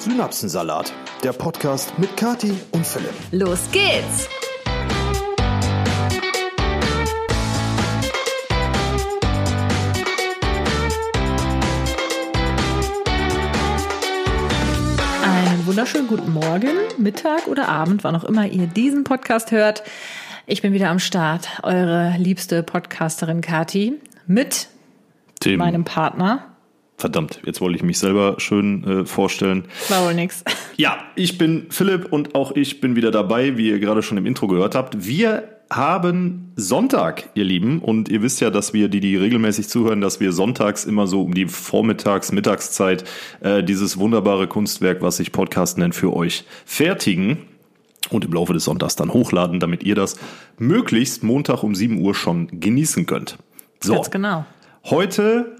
Synapsensalat, der Podcast mit Kati und Philipp. Los geht's! Einen wunderschönen guten Morgen, Mittag oder Abend, wann auch immer ihr diesen Podcast hört. Ich bin wieder am Start, eure liebste Podcasterin Kati mit Tim. meinem Partner. Verdammt, jetzt wollte ich mich selber schön äh, vorstellen. War wohl nix. Ja, ich bin Philipp und auch ich bin wieder dabei, wie ihr gerade schon im Intro gehört habt. Wir haben Sonntag, ihr Lieben, und ihr wisst ja, dass wir, die die regelmäßig zuhören, dass wir sonntags immer so um die Vormittags-, Mittagszeit äh, dieses wunderbare Kunstwerk, was sich Podcast nennt, für euch fertigen und im Laufe des Sonntags dann hochladen, damit ihr das möglichst Montag um 7 Uhr schon genießen könnt. So, Ganz genau. Heute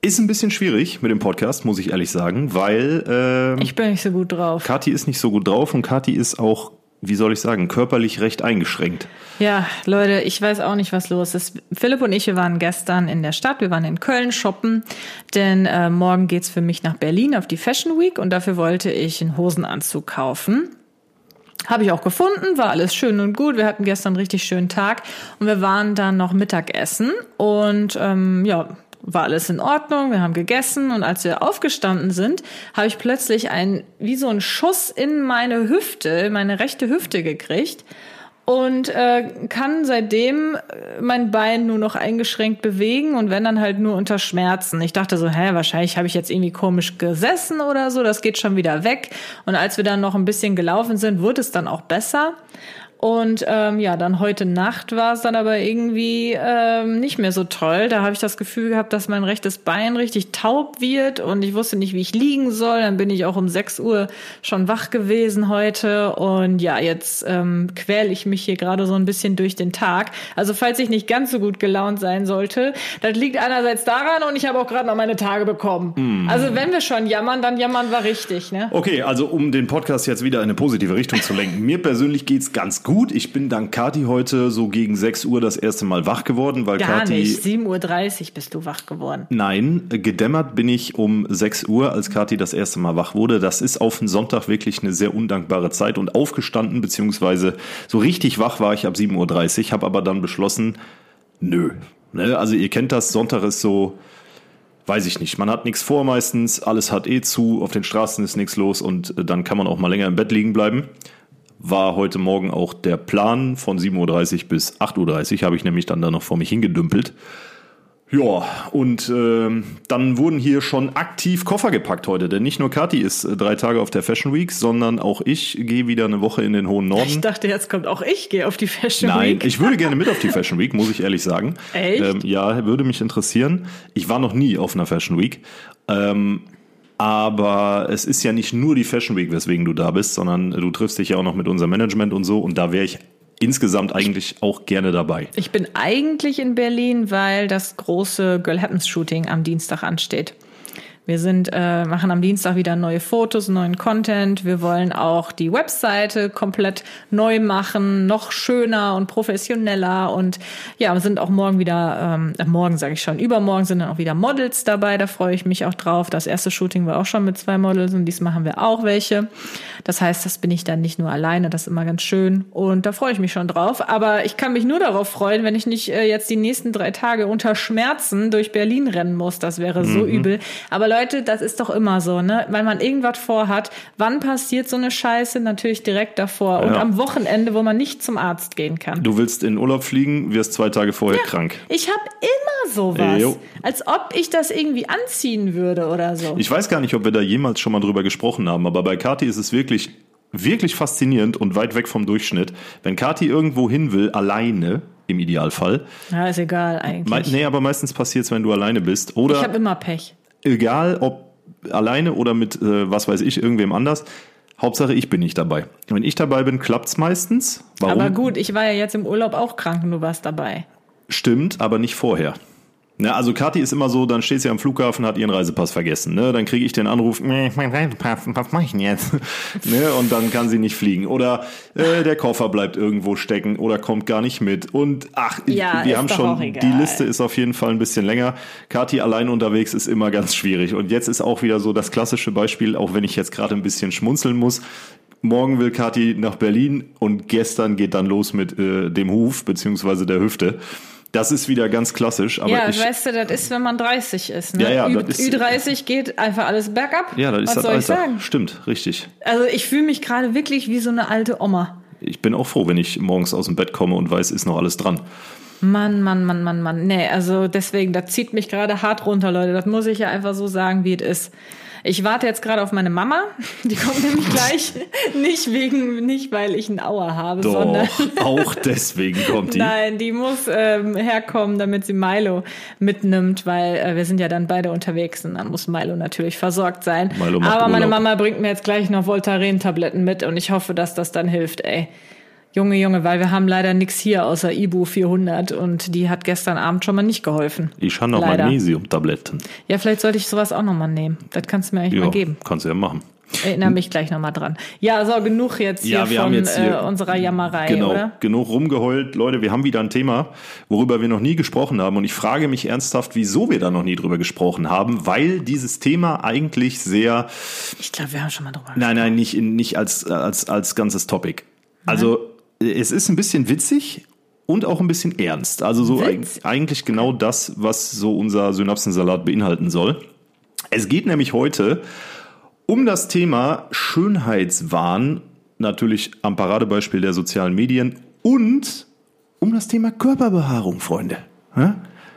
ist ein bisschen schwierig mit dem Podcast, muss ich ehrlich sagen, weil ähm, Ich bin nicht so gut drauf. Kathi ist nicht so gut drauf und Kathi ist auch, wie soll ich sagen, körperlich recht eingeschränkt. Ja, Leute, ich weiß auch nicht, was los ist. Philipp und ich, wir waren gestern in der Stadt, wir waren in Köln shoppen, denn äh, morgen geht's für mich nach Berlin auf die Fashion Week und dafür wollte ich einen Hosenanzug kaufen. Habe ich auch gefunden, war alles schön und gut. Wir hatten gestern einen richtig schönen Tag und wir waren dann noch Mittagessen und ähm, ja, war alles in Ordnung, wir haben gegessen und als wir aufgestanden sind, habe ich plötzlich einen, wie so ein Schuss in meine Hüfte, meine rechte Hüfte gekriegt und äh, kann seitdem äh, mein Bein nur noch eingeschränkt bewegen und wenn dann halt nur unter Schmerzen. Ich dachte so, hä, wahrscheinlich habe ich jetzt irgendwie komisch gesessen oder so, das geht schon wieder weg. Und als wir dann noch ein bisschen gelaufen sind, wurde es dann auch besser. Und ähm, ja, dann heute Nacht war es dann aber irgendwie ähm, nicht mehr so toll. Da habe ich das Gefühl gehabt, dass mein rechtes Bein richtig taub wird und ich wusste nicht, wie ich liegen soll. Dann bin ich auch um 6 Uhr schon wach gewesen heute. Und ja, jetzt ähm, quäle ich mich hier gerade so ein bisschen durch den Tag. Also falls ich nicht ganz so gut gelaunt sein sollte, das liegt einerseits daran und ich habe auch gerade noch meine Tage bekommen. Also wenn wir schon jammern, dann jammern wir richtig, ne? Okay, also um den Podcast jetzt wieder in eine positive Richtung zu lenken. Mir persönlich geht's ganz gut. Ich bin dank Kathi heute so gegen 6 Uhr das erste Mal wach geworden, weil Gar Kathi nicht. 7.30 Uhr bist du wach geworden. Nein, gedämmert bin ich um 6 Uhr, als Kathi das erste Mal wach wurde. Das ist auf den Sonntag wirklich eine sehr undankbare Zeit und aufgestanden, beziehungsweise so richtig wach war ich ab 7.30 Uhr, habe aber dann beschlossen, nö. Ne, Also ihr kennt das, Sonntag ist so, weiß ich nicht, man hat nichts vor meistens, alles hat eh zu, auf den Straßen ist nichts los und äh, dann kann man auch mal länger im Bett liegen bleiben. War heute Morgen auch der Plan von 7.30 Uhr bis 8.30 Uhr, habe ich nämlich dann da noch vor mich hingedümpelt. Ja, und ähm, dann wurden hier schon aktiv Koffer gepackt heute, denn nicht nur Kathi ist äh, drei Tage auf der Fashion Week, sondern auch ich gehe wieder eine Woche in den hohen Norden. Ich dachte, jetzt kommt auch ich, gehe auf die Fashion Nein, Week. ich würde gerne mit auf die Fashion Week, muss ich ehrlich sagen. Echt? Ähm, ja, würde mich interessieren. Ich war noch nie auf einer Fashion Week. Ähm, aber es ist ja nicht nur die Fashion Week, weswegen du da bist, sondern du triffst dich ja auch noch mit unserem Management und so. Und da wäre ich insgesamt eigentlich auch gerne dabei. Ich bin eigentlich in Berlin, weil das große Girl Happens Shooting am Dienstag ansteht. Wir sind, äh, machen am Dienstag wieder neue Fotos, neuen Content. Wir wollen auch die Webseite komplett neu machen, noch schöner und professioneller. Und ja, sind auch morgen wieder, ähm, äh, morgen sage ich schon, übermorgen sind dann auch wieder Models dabei. Da freue ich mich auch drauf. Das erste Shooting war auch schon mit zwei Models und diesmal haben wir auch welche. Das heißt, das bin ich dann nicht nur alleine, das ist immer ganz schön. Und da freue ich mich schon drauf. Aber ich kann mich nur darauf freuen, wenn ich nicht äh, jetzt die nächsten drei Tage unter Schmerzen durch Berlin rennen muss. Das wäre so übel. Aber Leute, das ist doch immer so, ne? Weil man irgendwas vorhat. Wann passiert so eine Scheiße? Natürlich direkt davor. Und Ja. am Wochenende, wo man nicht zum Arzt gehen kann. Du willst in Urlaub fliegen, wirst zwei Tage vorher krank. Ich habe immer sowas. Jo. Als ob ich das irgendwie anziehen würde oder so. Ich weiß gar nicht, ob wir da jemals schon mal drüber gesprochen haben, aber bei Kati ist es wirklich, wirklich faszinierend und weit weg vom Durchschnitt. Wenn Kati irgendwo hin will, alleine, im Idealfall, ja, ist egal eigentlich. mei- nee, aber meistens passiert es, wenn du alleine bist. ich Oder habe immer Pech. Egal, ob alleine oder mit, äh, was weiß ich, irgendwem anders. Hauptsache, ich bin nicht dabei. Wenn ich dabei bin, klappt's meistens. Warum? Aber gut, ich war ja jetzt im Urlaub auch krank und du warst dabei. Stimmt, aber nicht vorher. Ne, also Kathi ist immer so, dann steht sie am Flughafen, hat ihren Reisepass vergessen. Ne? Dann kriege ich den Anruf, nee, mein Reisepass, was mache ich denn jetzt? ne? Und dann kann sie nicht fliegen. Oder äh, der Koffer bleibt irgendwo stecken oder kommt gar nicht mit. Und ach, Ja, wir haben schon, die Liste ist auf jeden Fall ein bisschen länger. Kathi allein unterwegs ist immer ganz schwierig. Und jetzt ist auch wieder so das klassische Beispiel, auch wenn ich jetzt gerade ein bisschen schmunzeln muss. Morgen will Kathi nach Berlin und gestern geht dann los mit äh, dem Huf beziehungsweise der Hüfte. Das ist wieder ganz klassisch. Aber ja, ich, weißt du, das ist, wenn man 30 ist. Ne? Ja, ja, Ü, ist- Ü30 geht einfach alles bergab. ja, das ist Was das soll Alter. ich sagen? Stimmt, richtig. Also ich fühle mich gerade wirklich wie so eine alte Oma. Ich bin auch froh, wenn ich morgens aus dem Bett komme und weiß, ist noch alles dran. Mann, Mann, Mann, Mann, Mann. Nee, also deswegen, das zieht mich gerade hart runter, Leute. Das muss ich ja einfach so sagen, wie es ist. Ich warte jetzt gerade auf meine Mama. Die kommt nämlich gleich. Nicht wegen, nicht weil ich einen Auer habe, sondern. Doch, auch deswegen kommt die. Nein, die muss ähm, herkommen, damit sie Milo mitnimmt, weil äh, wir sind ja dann beide unterwegs und dann muss Milo natürlich versorgt sein. Milo macht Aber meine Urlaub. Mama bringt mir jetzt gleich noch Voltaren-Tabletten mit und ich hoffe, dass das dann hilft, ey. Junge, Junge, weil wir haben leider nichts hier außer Ibu 400 und die hat gestern Abend schon mal nicht geholfen. Ich habe noch Leider. Magnesium-Tabletten. Ja, vielleicht sollte ich sowas auch noch mal nehmen. Das kannst du mir eigentlich mal geben. kannst du ja machen. Erinnere mich gleich noch mal dran. Ja, so genug jetzt hier Ja, von jetzt hier- äh, unserer Jammerei, Genau, oder? genug rumgeheult. Leute, wir haben wieder ein Thema, worüber wir noch nie gesprochen haben. Und ich frage mich ernsthaft, wieso wir da noch nie drüber gesprochen haben, weil dieses Thema eigentlich sehr, Ich glaube, wir haben schon mal drüber nein, nein, nicht, in, nicht als, als, als ganzes Topic. Also, es ist ein bisschen witzig und auch ein bisschen ernst. Also so Witz? eig- eigentlich genau das, was so unser Synapsensalat beinhalten soll. Es geht nämlich heute um das Thema Schönheitswahn, natürlich am Paradebeispiel der sozialen Medien und um das Thema Körperbehaarung, Freunde.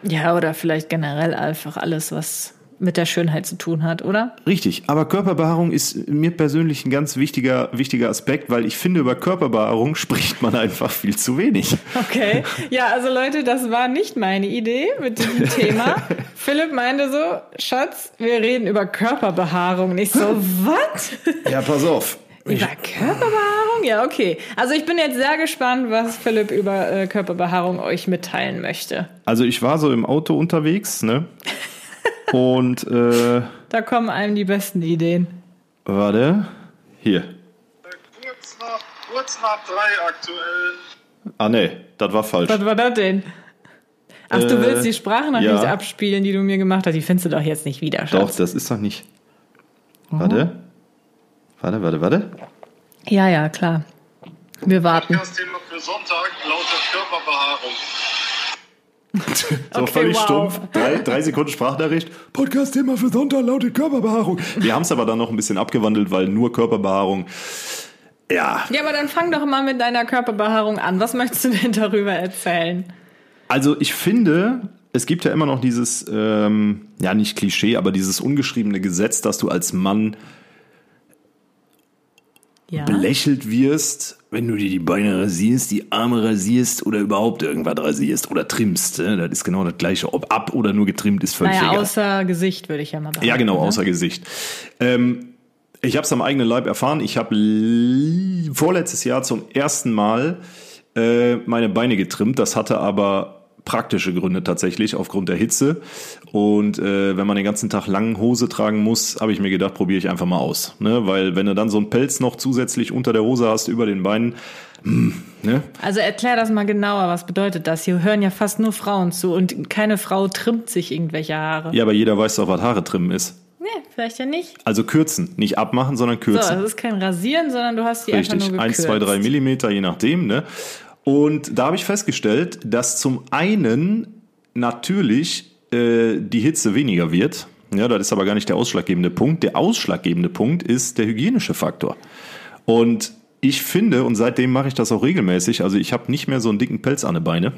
Ja, oder vielleicht generell einfach alles, was mit der Schönheit zu tun hat, oder? Richtig, aber Körperbehaarung ist mir persönlich ein ganz wichtiger, wichtiger Aspekt, weil ich finde, über Körperbehaarung spricht man einfach viel zu wenig. Okay. Ja, also Leute, das war nicht meine Idee mit diesem Thema. Philipp meinte so, Schatz, wir reden über Körperbehaarung. Und ich so, was? Ja, pass auf. Über Körperbehaarung? Ja, okay. Also ich bin jetzt sehr gespannt, was Philipp über äh, Körperbehaarung euch mitteilen möchte. Also ich war so im Auto unterwegs, ne? Und äh, Da kommen einem die besten Ideen. warte, hier. Kurz nach, kurz nach drei aktuell. Ah nee, das war falsch. Was war das denn? Ach, du Äh, willst die Sprachnachricht ja. abspielen, die du mir gemacht hast. Die findest du doch jetzt nicht wieder, Doch, Schatz. das ist doch nicht. Warte. Warte, warte, warte. Ja, ja, klar. Wir warten. Das Thema für Sonntag lautet Körperbehaarung. So Okay, völlig wow. stumpf. Drei, drei Sekunden Sprachnachricht. Podcast-Thema für Sonntag lautet Körperbehaarung. Wir haben es aber dann noch ein bisschen abgewandelt, weil nur Körperbehaarung. Ja, Ja, aber dann fang doch mal mit deiner Körperbehaarung an. Was möchtest du denn darüber erzählen? also ich finde, es gibt ja immer noch dieses, ähm, ja nicht Klischee, aber dieses ungeschriebene Gesetz, dass du als Mann Ja. belächelt wirst, wenn du dir die Beine rasierst, die Arme rasierst oder überhaupt irgendwas rasierst oder trimmst. ne? Das ist genau das Gleiche. Ob ab oder nur getrimmt ist völlig Naja, egal. außer Gesicht würde ich ja mal behaupten. Ja, genau, ne? außer Gesicht. Ähm, ich habe es am eigenen Leib erfahren. Ich habe vorletztes Jahr zum ersten Mal äh, meine Beine getrimmt. Das hatte aber praktische Gründe tatsächlich aufgrund der Hitze. Und äh, wenn man den ganzen Tag langen Hose tragen muss, habe ich mir gedacht, probiere ich einfach mal aus. Ne? Weil wenn du dann so einen Pelz noch zusätzlich unter der Hose hast, über den Beinen, hm, ne? Also erklär das mal genauer. Was bedeutet das? Hier hören ja fast nur Frauen zu und keine Frau trimmt sich irgendwelche Haare. Ja, aber jeder weiß doch, was Haare trimmen ist. Nee, vielleicht ja nicht. Also kürzen, nicht abmachen, sondern So, kürzen. das ist kein Rasieren, sondern du hast die einfach Richtig, nur 1, gekürzt. 2, 3 Millimeter, je nachdem. Ne? Und da habe ich festgestellt, dass zum einen natürlich äh, die Hitze weniger wird. Ja, das ist aber gar nicht der ausschlaggebende Punkt. Der ausschlaggebende Punkt ist der hygienische Faktor. Und ich finde, und seitdem mache ich das auch regelmäßig, also ich habe nicht mehr so einen dicken Pelz an den Beine.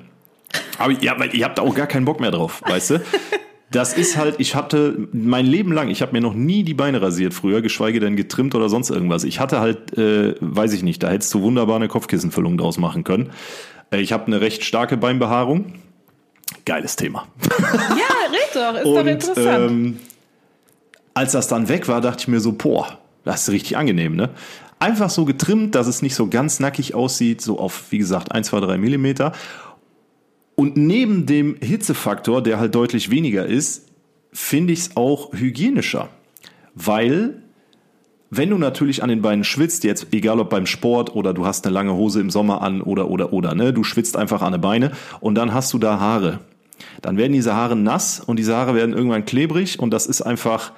Aber ja, weil ihr habt da auch gar keinen Bock mehr drauf, weißt du? Das ist halt, ich hatte mein Leben lang, ich habe mir noch nie die Beine rasiert früher, geschweige denn getrimmt oder sonst irgendwas. Ich hatte halt, äh, weiß ich nicht, da hättest du wunderbar eine Kopfkissenfüllung draus machen können. Äh, ich habe eine recht starke Beinbehaarung. Geiles Thema. Ja, red doch, ist doch Und interessant. ähm, als das dann weg war, dachte ich mir so, boah, das ist richtig angenehm, ne? Einfach so getrimmt, dass es nicht so ganz nackig aussieht, so auf, wie gesagt, 1, 2, 3 Millimeter. Und neben dem Hitzefaktor, der halt deutlich weniger ist, finde ich es auch hygienischer. Weil, wenn du natürlich an den Beinen schwitzt, jetzt egal ob beim Sport oder du hast eine lange Hose im Sommer an oder oder oder, ne, du schwitzt einfach an den Beine und dann hast du da Haare. Dann werden diese Haare nass und diese Haare werden irgendwann klebrig und das ist einfach,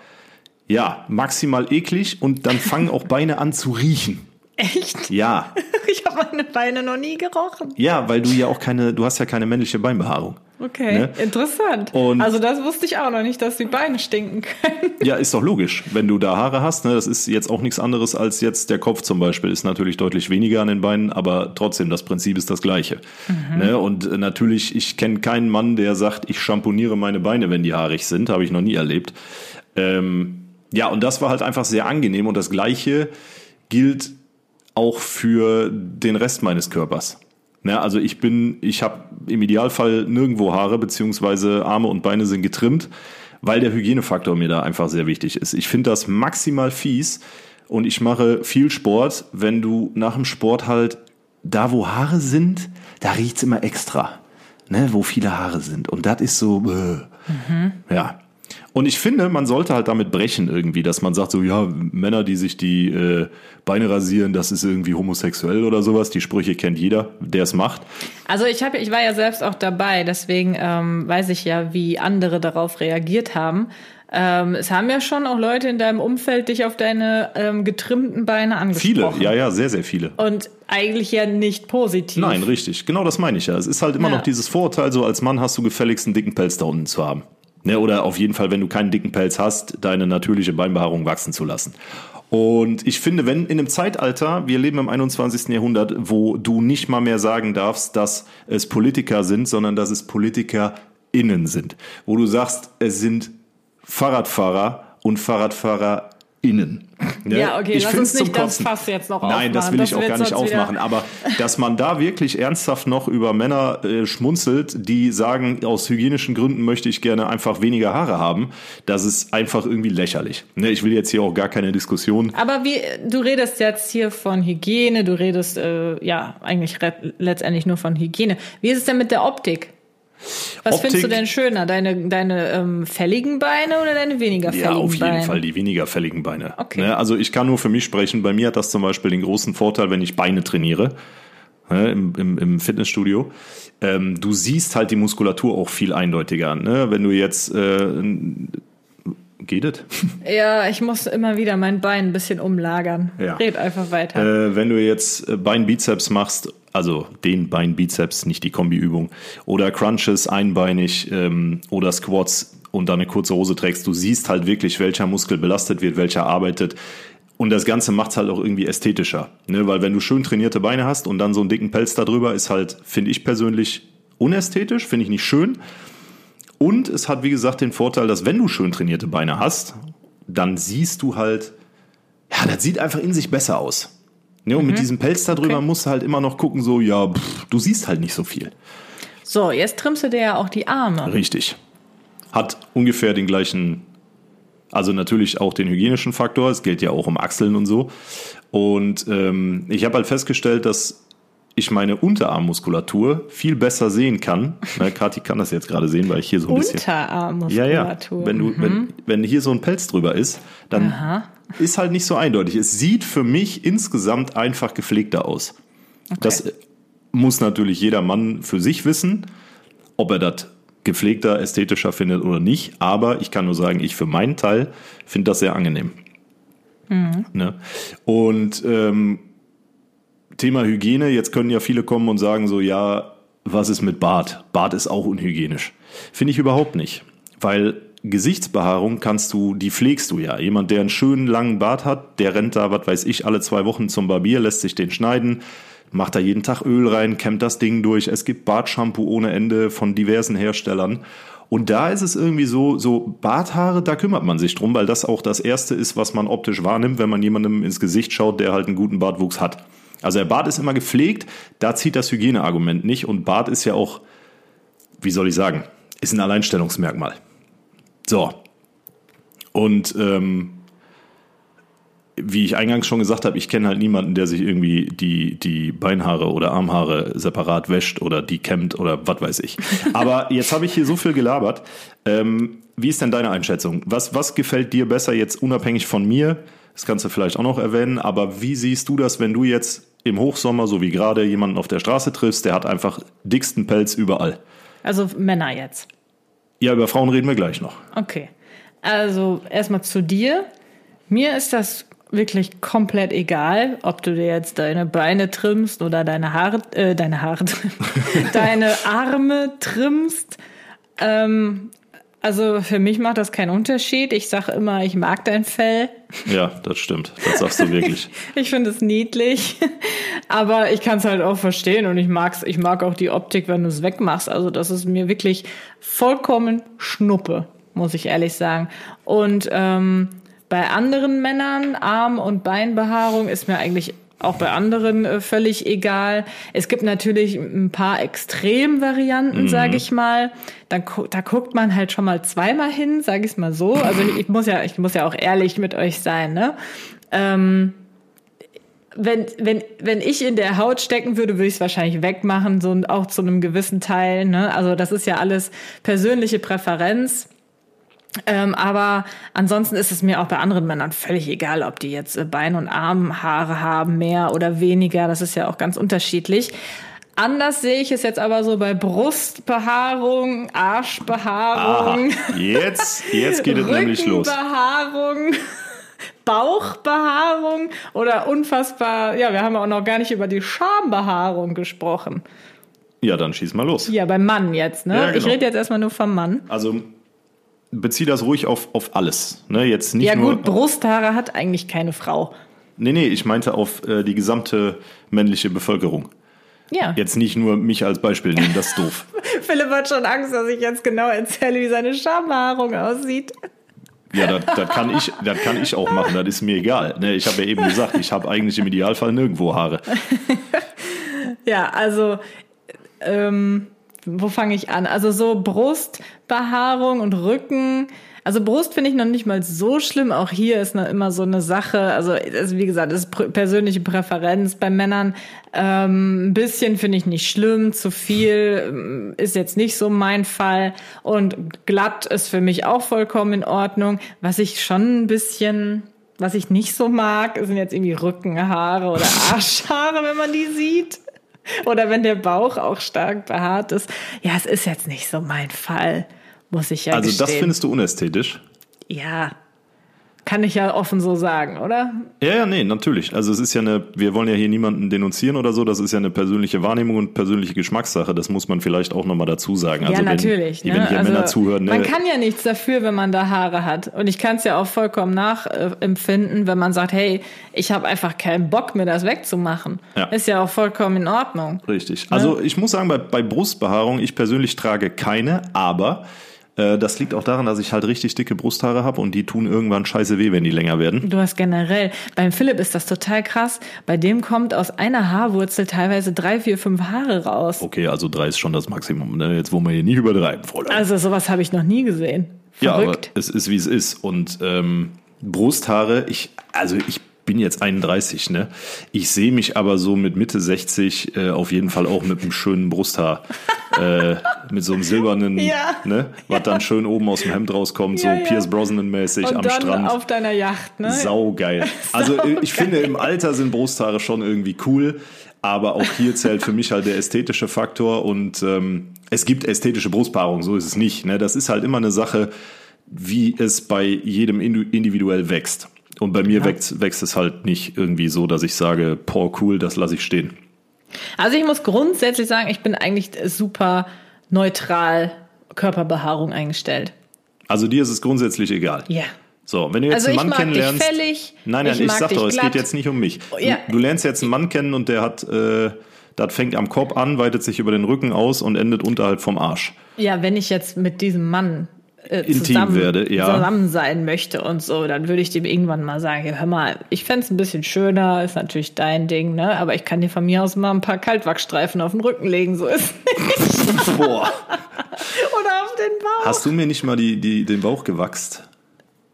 ja, maximal eklig und dann fangen auch Beine an zu riechen. Echt? Ja. Ich habe meine Beine noch nie gerochen. Ja, weil du ja auch keine, du hast ja keine männliche Beinbehaarung. Okay, Ne? interessant. Und- also das wusste ich auch noch nicht, dass die Beine stinken können. Ja, ist doch logisch. Wenn du da Haare hast, ne, das ist jetzt auch nichts anderes als jetzt der Kopf zum Beispiel, ist natürlich deutlich weniger an den Beinen, aber trotzdem, das Prinzip ist das gleiche. Ne, und äh, natürlich, ich kenne keinen Mann, der sagt, ich schamponiere meine Beine, wenn die haarig sind, habe ich noch nie erlebt. Ähm, ja, und das war halt einfach sehr angenehm und das gleiche gilt auch für den Rest meines Körpers. Ne, also ich bin, ich habe im Idealfall nirgendwo Haare, beziehungsweise Arme und Beine sind getrimmt, weil der Hygienefaktor mir da einfach sehr wichtig ist. Ich finde das maximal fies und ich mache viel Sport, wenn du nach dem Sport halt da, wo Haare sind, da riecht's immer extra, ne, wo viele Haare sind. Und das ist so, äh, ja. Und ich finde, man sollte halt damit brechen irgendwie, dass man sagt so, ja, Männer, die sich die äh, Beine rasieren, das ist irgendwie homosexuell oder sowas. Die Sprüche kennt jeder, der es macht. Also ich habe, ich war ja selbst auch dabei, deswegen ähm, weiß ich ja, wie andere darauf reagiert haben. Ähm, es haben ja schon auch Leute in deinem Umfeld dich auf deine ähm, getrimmten Beine Viele, angesprochen. ja, ja, sehr, sehr viele. Und eigentlich ja nicht positiv. Nein, richtig. Genau das meine ich ja. Es ist halt immer Ja. noch dieses Vorurteil, so als Mann hast du gefälligst einen dicken Pelz da unten zu haben. Ne, oder auf jeden Fall, wenn du keinen dicken Pelz hast, deine natürliche Beinbehaarung wachsen zu lassen. Und ich finde, wenn in einem Zeitalter, wir leben im 21. Jahrhundert, wo du nicht mal mehr sagen darfst, dass es Politiker sind, sondern dass es PolitikerInnen sind. Wo du sagst, es sind Fahrradfahrer und FahrradfahrerInnen. Ne? Ja, okay, lass find's uns nicht zum das Kotzen. Fass jetzt noch Nein, das aufmachen. will Das ich auch gar nicht aufmachen. Aber dass man da wirklich ernsthaft noch über Männer äh, schmunzelt, die sagen, aus hygienischen Gründen möchte ich gerne einfach weniger Haare haben, das ist einfach irgendwie lächerlich. Ne, ich will jetzt hier auch gar keine Diskussion. Aber wie, du redest jetzt hier von Hygiene, du redest äh, ja eigentlich letztendlich nur von Hygiene. Wie ist es denn mit der Optik? Was Optik- findest du denn schöner? Deine, deine ähm, fälligen Beine oder deine weniger fälligen Ja, Beine? auf jeden Fall die weniger fälligen Beine. Okay. Ne, also ich kann nur für mich sprechen. Bei mir hat das zum Beispiel den großen Vorteil, wenn ich Beine trainiere ne, im, im, im Fitnessstudio. Ähm, du siehst halt die Muskulatur auch viel eindeutiger. Ne? Wenn du jetzt äh, geht es? Ja, ich muss immer wieder mein Bein ein bisschen umlagern. Ja. Red einfach weiter. Äh, wenn du jetzt äh, Bein-Bizeps machst, also den Bein-Bizeps, nicht die Kombiübung, oder Crunches einbeinig ähm, oder Squats und dann eine kurze Hose trägst, du siehst halt wirklich, welcher Muskel belastet wird, welcher arbeitet. Und das Ganze macht's halt auch irgendwie ästhetischer. Ne? Weil wenn du schön trainierte Beine hast und dann so einen dicken Pelz da drüber, ist halt, finde ich persönlich, unästhetisch, finde ich nicht schön. Und es hat, wie gesagt, den Vorteil, dass wenn du schön trainierte Beine hast, dann siehst du halt, ja, das sieht einfach in sich besser aus. Ne, und mit diesem Pelz da drüber Okay. musst du halt immer noch gucken, so, ja, pff, du siehst halt nicht so viel. so, jetzt trimmst du dir ja auch die Arme. Richtig. Hat ungefähr den gleichen, also natürlich auch den hygienischen Faktor. Es geht ja auch um Achseln und so. Und ähm, ich habe halt festgestellt, dass ich meine Unterarmmuskulatur viel besser sehen kann. Na, Kathi kann das jetzt gerade sehen, weil ich hier so ein bisschen. Ja, Unterarmmuskulatur. ja. Wenn du, wenn, wenn hier so ein Pelz drüber ist, dann ist halt nicht so eindeutig. Es sieht für mich insgesamt einfach gepflegter aus. Das äh, muss natürlich jeder Mann für sich wissen, ob er das gepflegter, ästhetischer findet oder nicht. Aber ich kann nur sagen, ich für meinen Teil finde das sehr angenehm. Ne? Und ähm, Thema Hygiene, jetzt können ja viele kommen und sagen so, ja, was ist mit Bart? Bart ist auch unhygienisch. Finde ich überhaupt nicht. Weil Gesichtsbehaarung kannst du, die pflegst du ja. Jemand, der einen schönen langen Bart hat, der rennt da, was weiß ich, alle zwei Wochen zum Barbier, lässt sich den schneiden, macht da jeden Tag Öl rein, kämmt das Ding durch. Es gibt Bartshampoo ohne Ende von diversen Herstellern. Und da ist es irgendwie so, so Barthaare, da kümmert man sich drum, weil das auch das erste ist, was man optisch wahrnimmt, wenn man jemandem ins Gesicht schaut, der halt einen guten Bartwuchs hat. Also der Bart ist immer gepflegt, da zieht das Hygieneargument nicht. Und Bart ist ja auch, wie soll ich sagen, ist ein Alleinstellungsmerkmal. So. Und ähm, wie ich eingangs schon gesagt habe, ich kenne halt niemanden, der sich irgendwie die, die Beinhaare oder Armhaare separat wäscht oder die kämmt oder was weiß ich. Aber jetzt habe ich hier so viel gelabert. Ähm, wie ist denn deine Einschätzung? Was, was gefällt dir besser jetzt unabhängig von mir? Das kannst du vielleicht auch noch erwähnen, aber wie siehst du das, wenn du jetzt im Hochsommer, so wie gerade, jemanden auf der Straße triffst, der hat einfach dicksten Pelz überall? Also Männer jetzt. Ja, über Frauen reden wir gleich noch. Okay. Also erstmal zu dir. Mir ist das wirklich komplett egal, ob du dir jetzt deine Beine trimmst oder deine Haare, äh, deine Haare, deine Arme trimmst. Ähm, also für mich macht das keinen Unterschied. Ich sage immer, ich mag dein Fell. Ja, das stimmt. Das sagst du wirklich. ich finde es niedlich, aber ich kann es halt auch verstehen und ich mag's. Ich mag auch die Optik, wenn du es wegmachst. Also das ist mir wirklich vollkommen Schnuppe, muss ich ehrlich sagen. Und ähm, bei anderen Männern, Arm- und Beinbehaarung ist mir eigentlich auch bei anderen äh, völlig egal. Es gibt natürlich ein paar Extremvarianten, mhm. sage ich mal. Dann, da guckt man halt schon mal zweimal hin, sage ich es mal so. Also ich, ich, muss ja, ich muss ja auch ehrlich mit euch sein. Ne? Ähm, wenn, wenn, wenn ich in der Haut stecken würde, würde ich es wahrscheinlich wegmachen, so auch zu einem gewissen Teil. Ne? Also das ist ja alles persönliche Präferenz. Ähm, aber ansonsten ist es mir auch bei anderen Männern völlig egal, ob die jetzt äh, Bein- und Armhaare haben, mehr oder weniger. Das ist ja auch ganz unterschiedlich. Anders sehe ich es jetzt aber so bei Brustbehaarung, Arschbehaarung. Aha, jetzt, jetzt geht es nämlich los. Rückenbehaarung. Bauchbehaarung oder unfassbar, ja, wir haben auch noch gar nicht über die Schambehaarung gesprochen. Ja, dann schieß mal los. Ja, beim Mann jetzt, ne? Ja, genau. Ich rede jetzt erstmal nur vom Mann. Also bezieh das ruhig auf, auf alles. Ne? Jetzt nicht ja nur, gut, Brusthaare hat eigentlich keine Frau. Nee, nee, ich meinte auf äh, die gesamte männliche Bevölkerung. Ja. Jetzt nicht nur mich als Beispiel nehmen, das ist doof. Philipp hat schon Angst, dass ich jetzt genau erzähle, wie seine Schambehaarung aussieht. Ja, das, das, kann ich, das kann ich auch machen, das ist mir egal. Ne, ich habe ja eben gesagt, ich habe eigentlich im Idealfall nirgendwo Haare. ja, also ähm, wo fange ich an? Also so Brustbehaarung und Rücken. Also Brust finde ich noch nicht mal so schlimm. Auch hier ist noch immer so eine Sache. Also, also wie gesagt, das ist persönliche Präferenz bei Männern. Ähm, ein bisschen finde ich nicht schlimm. Zu viel ähm, ist jetzt nicht so mein Fall. Und glatt ist für mich auch vollkommen in Ordnung. Was ich schon ein bisschen was ich nicht so mag, sind jetzt irgendwie Rückenhaare oder Arschhaare, wenn man die sieht. Oder wenn der Bauch auch stark behaart ist. Ja, es ist jetzt nicht so mein Fall, muss ich ja Also gestehen. das findest du unästhetisch? Ja, kann ich ja offen so sagen, oder? Ja, ja, nee, natürlich. Also es ist ja eine, wir wollen ja hier niemanden denunzieren oder so, das ist ja eine persönliche Wahrnehmung und persönliche Geschmackssache, das muss man vielleicht auch nochmal dazu sagen. Also ja, natürlich. Wenn, ne? wenn hier also, Männer zuhören. Ne? Man kann ja nichts dafür, wenn man da Haare hat. Und ich kann es ja auch vollkommen nachempfinden, wenn man sagt, hey, ich habe einfach keinen Bock, mir das wegzumachen. Ja. Ist ja auch vollkommen in Ordnung. Richtig. Also ich muss sagen, bei, bei Brustbehaarung, ich persönlich trage keine, aber das liegt auch daran, dass ich halt richtig dicke Brusthaare habe und die tun irgendwann scheiße weh, wenn die länger werden. Du hast generell, beim Philipp ist das total krass. Bei dem kommt aus einer Haarwurzel teilweise drei, vier, fünf Haare raus. Okay, also drei ist schon das Maximum. Ne? Jetzt wollen wir hier nicht übertreiben, Fräulein. Also sowas habe ich noch nie gesehen. Verrückt. Ja, aber es ist wie es ist. Und ähm, Brusthaare, ich, also ich bin jetzt 31, ne? Ich sehe mich aber so mit Mitte 60 äh, auf jeden Fall auch mit einem schönen Brusthaar. äh, mit so einem silbernen, ja. ne? Was dann schön oben aus dem Hemd rauskommt, ja, so ja. Pierce Brosnan-mäßig am dann Strand. auf deiner Yacht, ne? Saugeil. Also ich finde, im Alter sind Brusthaare schon irgendwie cool. Aber auch hier zählt für mich halt der ästhetische Faktor und ähm, es gibt ästhetische Brustpaarung, so ist es nicht. Ne? Das ist halt immer eine Sache, wie es bei jedem individuell wächst. Und bei mir ja. wächst, wächst es halt nicht irgendwie so, dass ich sage, boah, cool, das lasse ich stehen. Also ich muss grundsätzlich sagen, ich bin eigentlich super neutral Körperbehaarung eingestellt. Also dir ist es grundsätzlich egal. Ja. So, wenn du jetzt also einen Mann mag kennenlernst. Dich fällig, nein, nein, ich, ich sag doch, glatt. es geht jetzt nicht um mich. Ja. Du, du, lernst jetzt einen Mann kennen und der hat, äh, das fängt am Kopf an, weitet sich über den Rücken aus und endet unterhalb vom Arsch. Ja, wenn ich jetzt mit diesem Mann äh, Intim zusammen, werde, ja. zusammen sein möchte und so, dann würde ich dem irgendwann mal sagen, hey, hör mal, ich fände ein bisschen schöner, ist natürlich dein Ding, ne? Aber ich kann dir von mir aus mal ein paar Kaltwachsstreifen auf den Rücken legen, so ist nicht. Boah. Oder auf den Bauch. Hast du mir nicht mal die, die, den Bauch gewachst?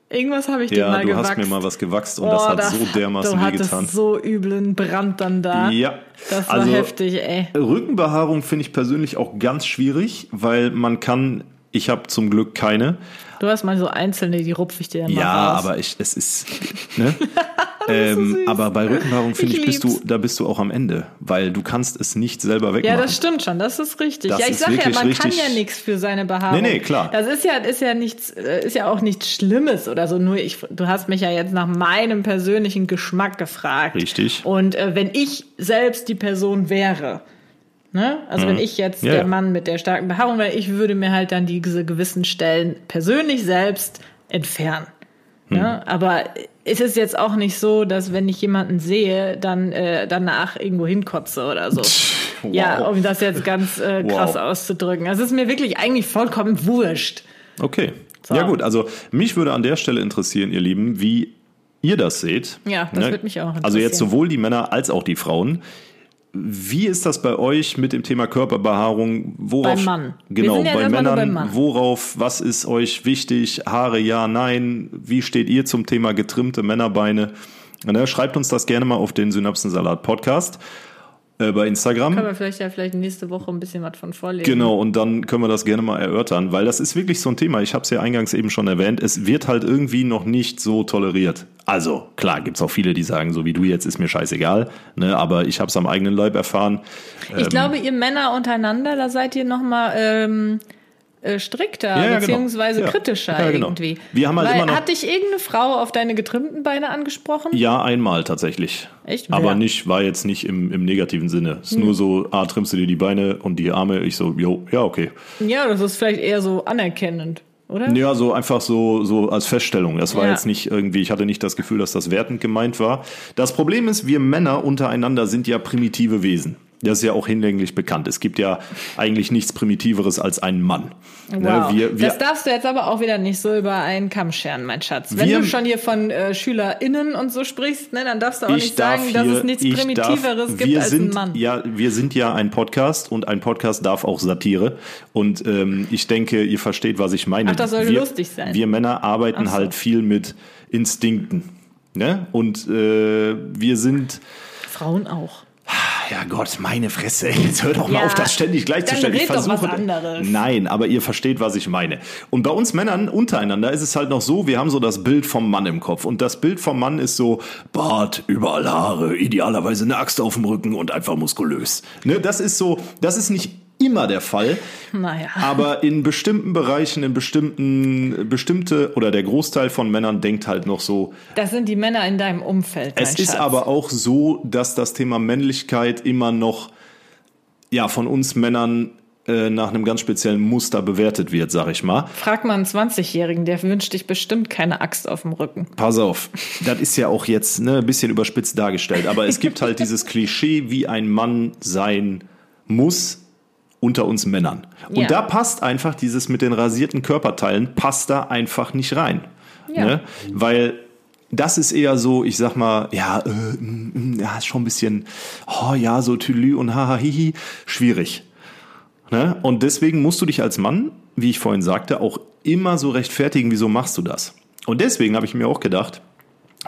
Irgendwas habe ich dir Ja, mal du gewachst. hast mir mal was gewachst und Oh, das hat so dermaßen du wehgetan. hattest so üblen Brand dann da. Ja, Das war also heftig, ey. Rückenbehaarung finde ich persönlich auch ganz schwierig, weil man kann, ich habe zum Glück keine. Du hast mal so einzelne, die rupfe ich dir immer Ja, raus. aber ich, es ist, ne? ähm, aber bei Rückenbehaarung finde Ich ich, bist du, da bist du auch am Ende, weil du kannst es nicht selber wegmachen. Ja, das stimmt schon, das ist richtig. Das ja, ich ist sag ja, man kann ja nichts für seine Behaarung. Nee, nee, klar. Das ist ja, ist ja nichts, äh, ist ja auch nichts Schlimmes oder so. Nur ich, du hast mich ja jetzt nach meinem persönlichen Geschmack gefragt. Richtig. Und äh, wenn ich selbst die Person wäre, ne? Also wenn ich jetzt Mhm. Ja, der. Mann mit der starken Behaarung wäre, ich würde mir halt dann diese gewissen Stellen persönlich selbst entfernen. Hm. Ne? Aber es ist jetzt auch nicht so, dass wenn ich jemanden sehe, dann äh, danach irgendwo hinkotze oder so. Wow. Ja, um das jetzt ganz äh, krass Wow. auszudrücken. Also es ist mir wirklich eigentlich vollkommen wurscht. Okay. So. Ja gut, also mich würde an der Stelle interessieren, ihr Lieben, wie ihr das seht. Ja, das würde mich auch Also jetzt interessieren. sowohl die Männer als auch die Frauen. Wie ist das bei euch mit dem Thema Körperbehaarung? Worauf, Beim Mann. Genau, ja bei Männern. Worauf, was ist euch wichtig? Haare, ja, nein. Wie steht ihr zum Thema getrimmte Männerbeine? Ne, schreibt uns das gerne mal auf den Synapsensalat Podcast äh, bei Instagram. Können wir vielleicht ja vielleicht nächste Woche ein bisschen was von vorlesen. Genau, und dann können wir das gerne mal erörtern, weil das ist wirklich so ein Thema. Ich habe es ja eingangs eben schon erwähnt. Es wird halt irgendwie noch nicht so toleriert. Also klar, gibt's auch viele, die sagen, so wie du jetzt ist mir scheißegal. Ne, aber ich habe es am eigenen Leib erfahren. Ich glaube, ihr Männer untereinander, da seid ihr noch mal ähm, äh, strikter, Ja, genau. beziehungsweise Ja. kritischer Ja, genau. irgendwie. Wir haben halt Weil, immer noch- Hat dich irgendeine Frau auf deine getrimmten Beine angesprochen? Ja, einmal tatsächlich. Echt? Aber nicht, war jetzt nicht im, im negativen Sinne. Es ist nur so, ah, trimmst du dir die Beine und die Arme? Ich so, jo, ja, okay. Ja, das ist vielleicht eher so anerkennend, oder? Ja, so einfach so, so als Feststellung. Das war Ja. jetzt nicht irgendwie, ich hatte nicht das Gefühl, dass das wertend gemeint war. Das Problem ist, wir Männer untereinander sind ja primitive Wesen. Das ist ja auch hinlänglich bekannt. Es gibt ja eigentlich nichts Primitiveres als einen Mann. Wow. Ne, wir, wir, das darfst du jetzt aber auch wieder nicht so über einen Kamm scheren, mein Schatz. Wenn Wir- du schon hier von äh, SchülerInnen und so sprichst, ne, dann darfst du auch ich nicht sagen, dass hier, es nichts ich Primitiveres darf, gibt als sind, ein Mann. Ja, wir sind ja ein Podcast und ein Podcast darf auch Satire. Und ähm, ich denke, ihr versteht, was ich meine. Ach, das soll lustig sein. Wir Männer arbeiten so. halt viel mit Instinkten. Ne? Und äh, wir sind Frauen auch. Ja Gott, meine Fresse. Jetzt hör doch mal Ja, auf, das ständig gleichzustellen. dann Ich red doch was versuche. anderes. Nein, aber ihr versteht, was ich meine. Und bei uns Männern untereinander ist es halt noch so, wir haben so das Bild vom Mann im Kopf. Und das Bild vom Mann ist so Bart, überall Haare, idealerweise eine Axt auf dem Rücken und einfach muskulös. Ne, das ist so, das ist nicht immer der Fall. Naja. Aber in bestimmten Bereichen, in bestimmten, bestimmte oder der Großteil von Männern denkt halt noch so, Das sind die Männer in deinem Umfeld. es ist Schatz. aber auch so, dass das Thema Männlichkeit immer noch ja von uns Männern äh, nach einem ganz speziellen Muster bewertet wird, sag ich mal. Frag mal einen 20-Jährigen, der wünscht dich bestimmt keine Axt auf dem Rücken. Pass auf, das ist ja auch jetzt ne, ein bisschen überspitzt dargestellt, aber es gibt halt dieses Klischee, wie ein Mann sein muss unter uns Männern. Und Ja. da passt einfach dieses mit den rasierten Körperteilen, passt da einfach nicht rein. Ja. Ne? Weil das ist eher so, ich sag mal, ja, äh, mm, mm, ja, ist schon ein bisschen, oh ja, so Tülü und haha, hihi, schwierig. Ne? Und deswegen musst du dich als Mann, wie ich vorhin sagte, auch immer so rechtfertigen, wieso machst du das? Und deswegen habe ich mir auch gedacht,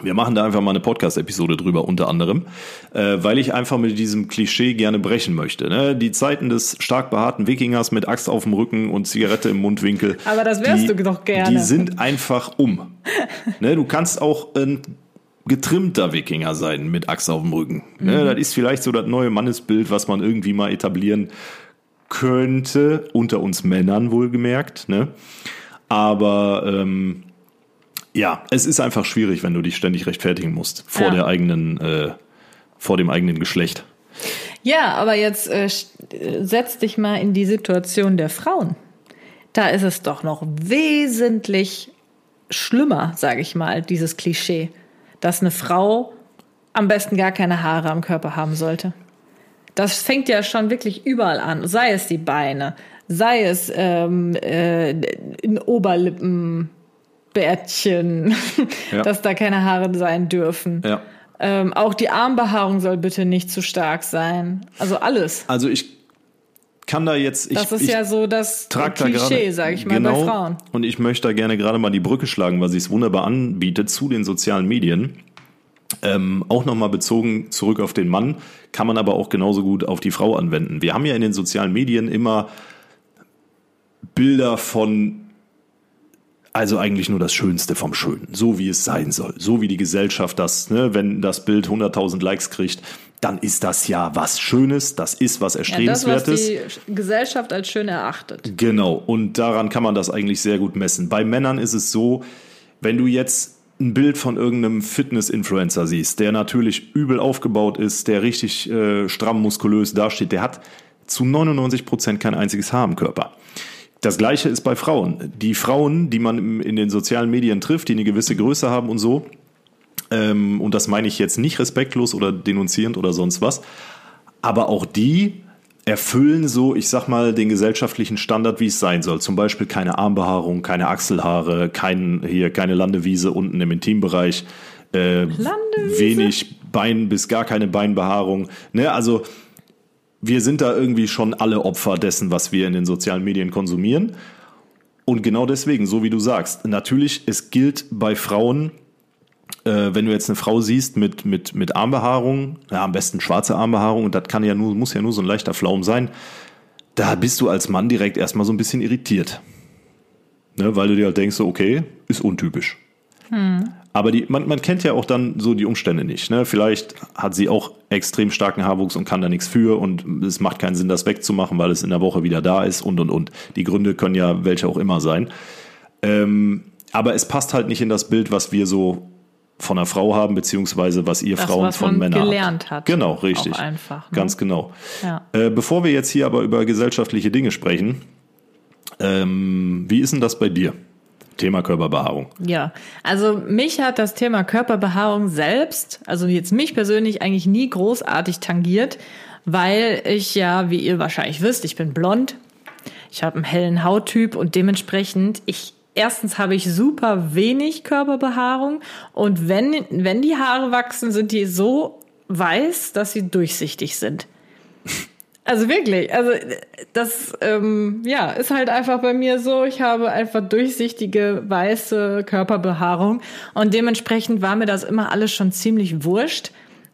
wir machen da einfach mal eine Podcast-Episode drüber, unter anderem, äh, weil ich einfach mit diesem Klischee gerne brechen möchte. Ne? Die Zeiten des stark behaarten Wikingers mit Axt auf dem Rücken und Zigarette im Mundwinkel. Aber das wärst die, du doch gerne. Die sind einfach um. ne? Du kannst auch ein getrimmter Wikinger sein mit Axt auf dem Rücken. Ne? Mhm. Das ist vielleicht so das neue Mannesbild, was man irgendwie mal etablieren könnte, unter uns Männern wohlgemerkt. Ne? Aber ähm, ja, es ist einfach schwierig, wenn du dich ständig rechtfertigen musst vor Ja. der eigenen, äh, vor dem eigenen Geschlecht. Ja, aber jetzt äh, äh, setz dich mal in die Situation der Frauen. Da ist es doch noch wesentlich schlimmer, sage ich mal, dieses Klischee, dass eine Frau am besten gar keine Haare am Körper haben sollte. Das fängt ja schon wirklich überall an, sei es die Beine, sei es ähm, äh, in Oberlippenbärtchen, Ja. dass da keine Haare sein dürfen. Ja. Ähm, auch die Armbehaarung soll bitte nicht zu stark sein. Also alles. Also ich kann da jetzt. Ich, Das ist ich ja so das da Klischee, gerade- sag ich mal, genau, bei Frauen. Und ich möchte da gerne gerade mal die Brücke schlagen, weil sie es wunderbar anbietet zu den sozialen Medien. Ähm, auch nochmal bezogen zurück auf den Mann, kann man aber auch genauso gut auf die Frau anwenden. Wir haben ja in den sozialen Medien immer Bilder von, also eigentlich nur das Schönste vom Schönen, so wie es sein soll, so wie die Gesellschaft das, ne, wenn das Bild 100.000 Likes kriegt, dann ist das ja was Schönes, das ist was Ja, das, was Erstrebenswertes. die Gesellschaft als schön erachtet. Genau, und daran kann man das eigentlich sehr gut messen. Bei Männern ist es so, wenn du jetzt ein Bild von irgendeinem Fitness-Influencer siehst, der natürlich übel aufgebaut ist, der richtig äh, stramm muskulös dasteht, der hat zu 99 Prozent kein einziges Haar am Körper. Das gleiche ist bei Frauen. Die Frauen, die man in den sozialen Medien trifft, die eine gewisse Größe haben und so, ähm, und das meine ich jetzt nicht respektlos oder denunzierend oder sonst was, aber auch die erfüllen so, ich sag mal, den gesellschaftlichen Standard, wie es sein soll. Zum Beispiel keine Armbehaarung, keine Achselhaare, kein, hier keine Landewiese unten im Intimbereich, äh, wenig Bein bis gar keine Beinbehaarung. Ne, also wir sind da irgendwie schon alle Opfer dessen, was wir in den sozialen Medien konsumieren. Und genau deswegen, so wie du sagst, natürlich, es gilt bei Frauen, äh, wenn du jetzt eine Frau siehst mit, mit, mit Armbehaarung, ja, am besten schwarze Armbehaarung, und das kann ja nur, muss ja nur so ein leichter Flaum sein, da bist du als Mann direkt erstmal so ein bisschen irritiert. Ne, weil du dir halt denkst, okay, ist untypisch. Aber die, man, man kennt ja auch dann so die Umstände nicht. Ne? Vielleicht hat sie auch extrem starken Haarwuchs und kann da nichts für und es macht keinen Sinn, das wegzumachen, weil es in der Woche wieder da ist und und und. Die Gründe können ja welche auch immer sein. Ähm, aber es passt halt nicht in das Bild, was wir so von einer Frau haben, beziehungsweise was ihr Das, Frauen was von Männern gelernt hat. Genau, richtig. Auch einfach. Ne? Ganz genau. Ja. Äh, bevor wir jetzt hier aber über gesellschaftliche Dinge sprechen, ähm, wie ist denn das bei dir? Thema Körperbehaarung. Ja, also mich hat das Thema Körperbehaarung selbst, also jetzt mich persönlich eigentlich nie großartig tangiert, weil ich ja, wie ihr wahrscheinlich wisst, ich bin blond, ich habe einen hellen Hauttyp und dementsprechend ich erstens habe ich super wenig Körperbehaarung und wenn wenn die Haare wachsen, sind die so weiß, dass sie durchsichtig sind. Also wirklich, also das ähm, ja ist halt einfach bei mir so. Ich habe einfach durchsichtige weiße Körperbehaarung und dementsprechend war mir das immer alles schon ziemlich wurscht,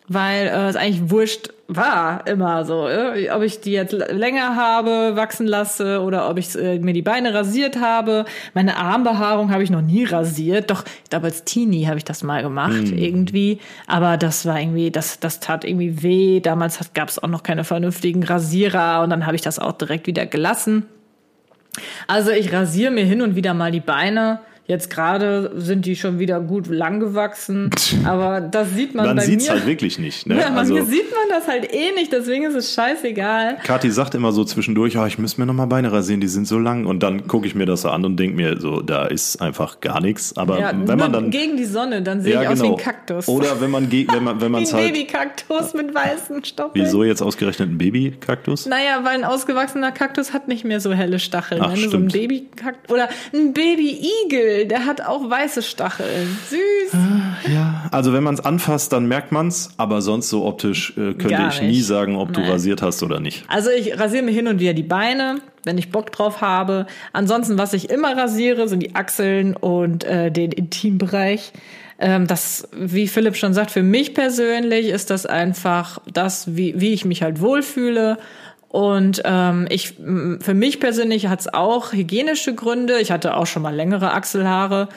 weil äh, es eigentlich wurscht war immer so, ob ich die jetzt länger habe, wachsen lasse oder ob ich äh, mir die Beine rasiert habe. Meine Armbehaarung habe ich noch nie rasiert, doch ich glaube als Teenie habe ich das mal gemacht irgendwie, aber das war irgendwie, das das tat irgendwie weh. Damals gab es auch noch keine vernünftigen Rasierer und dann habe ich das auch direkt wieder gelassen. Also ich rasiere mir hin und wieder mal die Beine. Jetzt gerade sind die schon wieder gut lang gewachsen, aber das sieht man Dann bei sieht's mir. halt wirklich nicht. Ne? ja, bei also, mir sieht man das halt eh nicht, deswegen ist es scheißegal. Kathi sagt immer so zwischendurch, oh, ich müsste mir noch mal Beine rasieren, die sind so lang. Und dann gucke ich mir das so an und denke mir, so, da ist einfach gar nichts. Aber Ja, wenn man dann. gegen die Sonne, dann sehe Ja, ich aus wie genau. ein Kaktus. Oder wenn man, wenn man, wenn wie man's ein halt. Babykaktus mit weißen Stoppeln. Wieso jetzt ausgerechnet ein Babykaktus? Naja, weil ein ausgewachsener Kaktus hat nicht mehr so helle Stacheln. Ach, du so ein. Babykaktus oder ein Babyigel, der hat auch weiße Stacheln. Süß. Ja, also wenn man es anfasst, dann merkt man es, aber sonst so optisch äh, könnte Gar ich nie nicht. sagen, ob du Nee. rasiert hast oder nicht. Also ich rasiere mir hin und wieder die Beine, wenn ich Bock drauf habe. Ansonsten, was ich immer rasiere, sind die Achseln und äh, den Intimbereich. Ähm, das, wie Philipp schon sagt, für mich persönlich ist das einfach das, wie, wie ich mich halt wohlfühle. Und ähm, ich, für mich persönlich hat es auch hygienische Gründe. Ich hatte auch schon mal längere Achselhaare